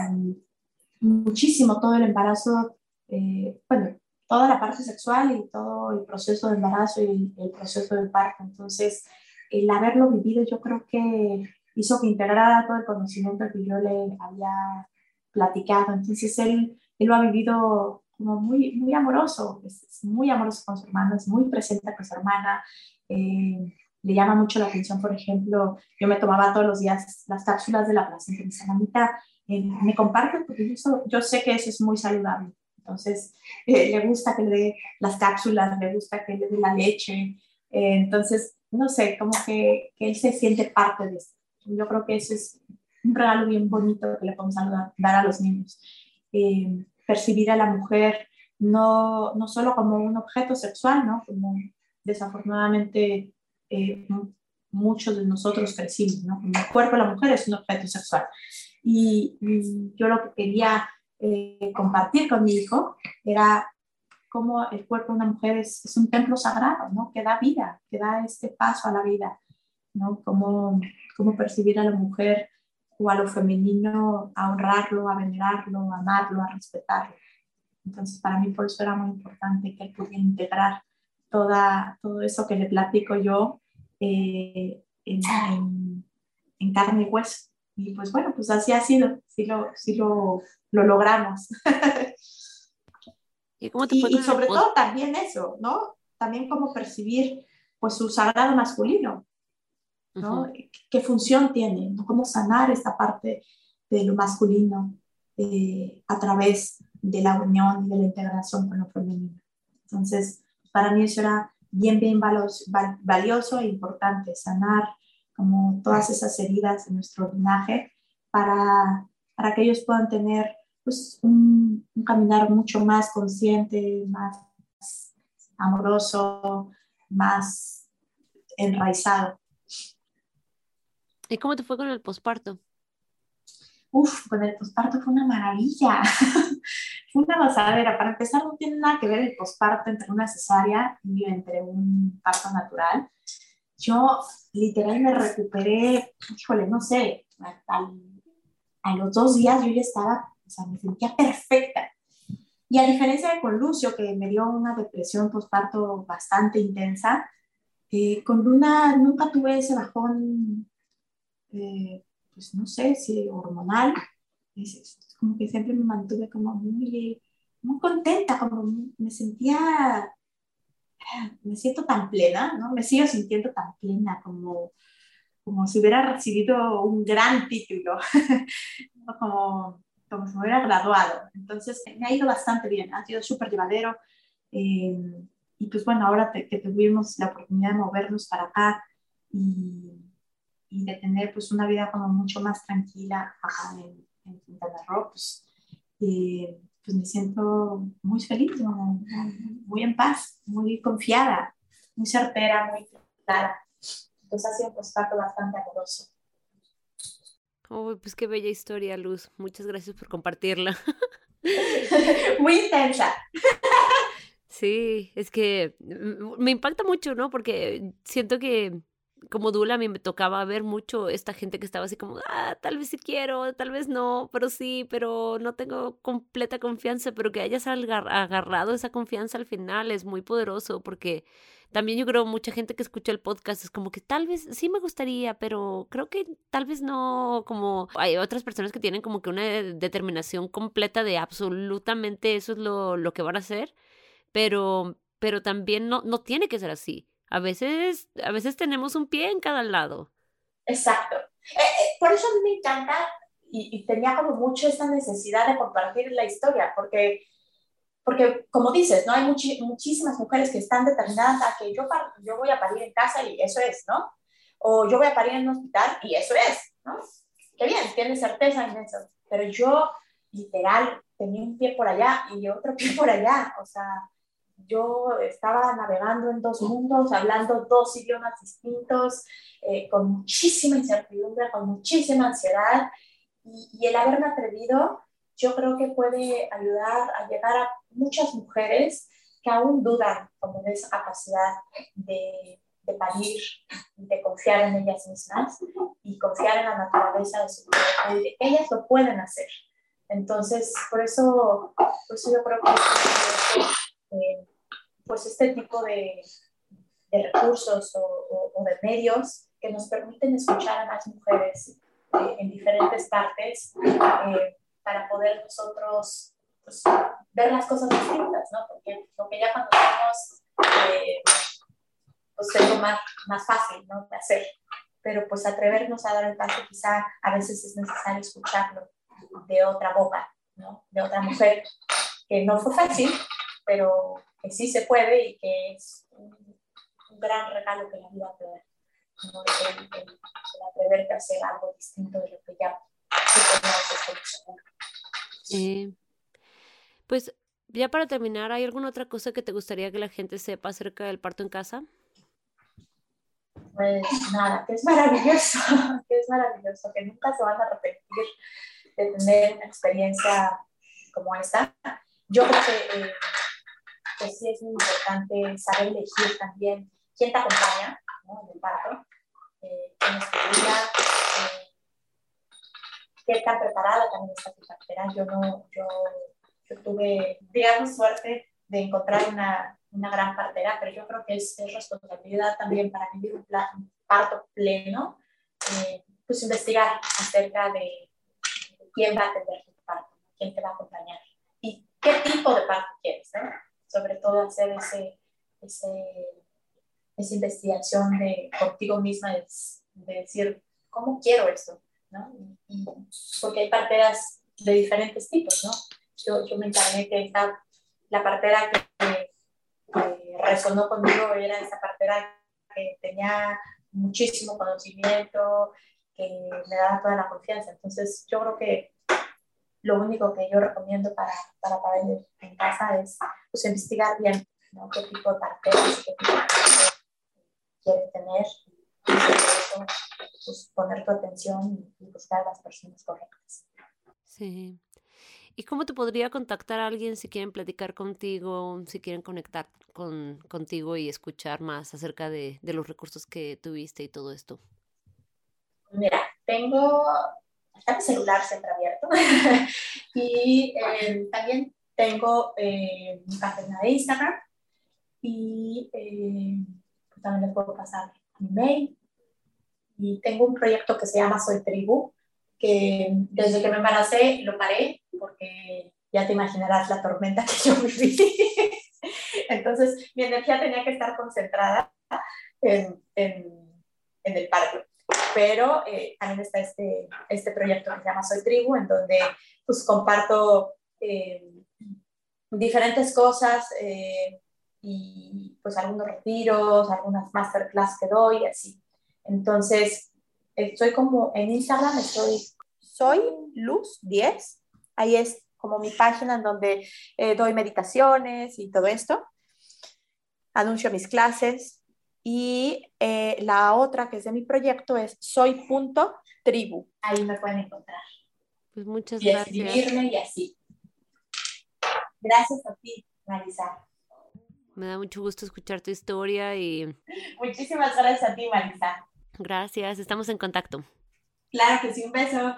muchísimo todo el embarazo, eh, bueno, toda la parte sexual y todo el proceso de embarazo y el proceso del parto. Entonces, el haberlo vivido yo creo que hizo que integrara todo el conocimiento que yo le había platicado. Entonces, él, él lo ha vivido como muy, muy amoroso, es, muy amoroso con su hermana, es muy presente con su hermana. Eh, le llama mucho la atención, por ejemplo, yo me tomaba todos los días las cápsulas de la placenta y mi mamita, eh, me comparten porque yo, sé que eso es muy saludable. Entonces, [LAUGHS] eh, le gusta que le dé las cápsulas, le gusta que le dé la leche. Eh, entonces, no sé, como que, que, él se siente parte de eso. Yo creo que eso es un regalo bien bonito que le podemos dar a los niños. percibir a la mujer no, no solo como un objeto sexual, ¿no? Como desafortunadamente muchos de nosotros crecimos, ¿no? El cuerpo de la mujer es un objeto sexual, y, yo lo que quería eh, compartir con mi hijo era cómo el cuerpo de una mujer es, es, un templo sagrado, ¿no? Que da vida, que da este paso a la vida, ¿no? Cómo, cómo percibir a la mujer o a lo femenino, a honrarlo, a venerarlo, a amarlo, a respetarlo. Entonces, para mí por eso era muy importante que él pudiera integrar toda, todo eso que le platico yo eh, en, en, en, carne y hueso. Y pues bueno, pues así ha sido, sí lo, sí lo, lo logramos. ¿Y, cómo te y, y sobre todo también eso, ¿no? También cómo percibir pues su sagrado masculino, ¿no? ¿Qué función tiene? ¿Cómo sanar esta parte de lo masculino eh, a través de la unión y de la integración con lo femenino? Entonces, para mí eso era bien, bien valioso e importante, sanar como todas esas heridas en nuestro linaje para, para que ellos puedan tener pues, un, un, caminar mucho más consciente, más amoroso, más enraizado. ¿Y cómo te fue con el posparto? Uf, con el posparto fue una maravilla. [LAUGHS] una gozadera. Para empezar, no tiene nada que ver el posparto entre una cesárea y entre un parto natural. Yo literal me recuperé, híjole, no sé, a, los dos días yo ya estaba, o sea, me sentía perfecta. Y a diferencia de con Lucio, que me dio una depresión posparto bastante intensa, eh, con Luna nunca tuve ese bajón, eh, pues no sé si hormonal, es, como que siempre me mantuve como muy, muy contenta, como me sentía, me siento tan plena, ¿no? Me sigo sintiendo tan plena, como, como si hubiera recibido un gran título, [LAUGHS] como, como si me hubiera graduado. Entonces me ha ido bastante bien, ha sido súper llevadero. Eh, y pues bueno, ahora que tuvimos la oportunidad de movernos para acá y, y, de tener pues una vida como mucho más tranquila acá en, en Quintana Roo, pues, eh, pues, me siento muy feliz, muy en paz, muy confiada, muy certera, muy clara. Entonces ha sido un postparto bastante amoroso. Oh, pues qué bella historia, Luz. Muchas gracias por compartirla. [LAUGHS] muy intensa. Sí, es que me impacta mucho, ¿no? Porque siento que como Dula a mí me tocaba ver mucho esta gente que estaba así como, ah, tal vez sí quiero, tal vez no, pero sí, pero no tengo completa confianza, pero que hayas agarrado esa confianza al final es muy poderoso porque también yo creo mucha gente que escucha el podcast es como que tal vez sí me gustaría, pero creo que tal vez no, como hay otras personas que tienen como que una determinación completa de absolutamente eso es lo, lo que van a hacer pero, pero también no, no tiene que ser así. A veces, a veces tenemos un pie en cada lado. Exacto. Eh, eh, por eso a mí me encanta y, tenía como mucho esta necesidad de compartir la historia, porque, porque como dices, ¿no? Hay muchísimas mujeres que están determinadas a que yo, yo voy a parir en casa y eso es, ¿no? O yo voy a parir en un hospital y eso es, ¿no? Qué bien, tienes certeza en eso. Pero yo, literal, tenía un pie por allá y otro pie por allá, o sea, yo estaba navegando en dos mundos, hablando dos idiomas distintos, eh, con muchísima incertidumbre, con muchísima ansiedad, y, el haberme atrevido, yo creo que puede ayudar a llegar a muchas mujeres que aún dudan como de esa capacidad de, de parir, de confiar en ellas mismas y confiar en la naturaleza de su cuerpo, ellas lo pueden hacer. Entonces, por eso, por eso yo creo que pues este tipo de, de recursos o, de medios que nos permiten escuchar a más mujeres eh, en diferentes partes eh, para poder nosotros pues, ver las cosas distintas, ¿no? Porque lo que ya cuando eh, pues es lo más, más fácil, ¿no? De hacer. Pero pues atrevernos a dar el paso quizá a veces es necesario escucharlo de otra boca, ¿no? De otra mujer, que no fue fácil, pero que sí se puede y que es un, gran regalo que la vida te da. ¿no? El, el, atreverte a hacer algo distinto de lo que ya eh, pues ya para terminar, ¿hay alguna otra cosa que te gustaría que la gente sepa acerca del parto en casa? Pues nada, que es maravilloso, [LAUGHS] que es maravilloso, que nunca se van a arrepentir de tener una experiencia como esta. Yo creo que eh, pues sí es muy importante saber elegir también quién te acompaña ¿no? en el parto, eh, quién es tu eh, qué tan preparada también está tu partera. Yo, no, yo, yo tuve, digamos, suerte de encontrar una, una gran partera, pero yo creo que es, responsabilidad también para vivir un, plan, parto pleno, eh, pues investigar acerca de, quién va a atender tu parto, quién te va a acompañar y qué tipo de parto quieres. Sobre todo hacer ese, ese, esa investigación de contigo misma, de, decir, ¿cómo quiero esto? ¿no? porque hay parteras de diferentes tipos, ¿no? Yo, yo me encargué que la partera que, resonó conmigo era esa partera que tenía muchísimo conocimiento, que me daba toda la confianza. Entonces, yo creo que lo único que yo recomiendo para, para parir en casa es pues, investigar bien ¿no? qué tipo de parteras, qué tipo de quieres tener y eso, pues, poner tu atención y buscar las personas correctas. Sí. ¿Y cómo te podría contactar a alguien si quieren platicar contigo, si quieren conectar con, contigo y escuchar más acerca de, de los recursos que tuviste y todo esto? Mira, tengo, está mi celular siempre abierto [LAUGHS] y eh, también tengo eh, mi página de Instagram y eh, pues también les puedo pasar mi mail. Y tengo un proyecto que se llama Soy Tribu, que desde que me embaracé lo paré porque ya te imaginarás la tormenta que [LAUGHS] yo viví. Entonces mi energía tenía que estar concentrada en, en, en el parque. Pero eh, también está este, este proyecto que se llama Soy Tribu, en donde pues comparto eh, diferentes cosas eh, y pues algunos retiros, algunas masterclass que doy, así. Entonces, estoy como en Instagram, estoy, soy Luz 10, ahí es como mi página en donde eh, doy meditaciones y todo esto. Anuncio mis clases. Y eh, la otra que es de mi proyecto es soy.tribu. Ahí me pueden encontrar. Pues muchas y gracias. escribirme y así. Gracias a ti, Marisa. Me da mucho gusto escuchar tu historia y Muchísimas gracias a ti, Marisa. gracias. Estamos en contacto. Claro que sí, un beso.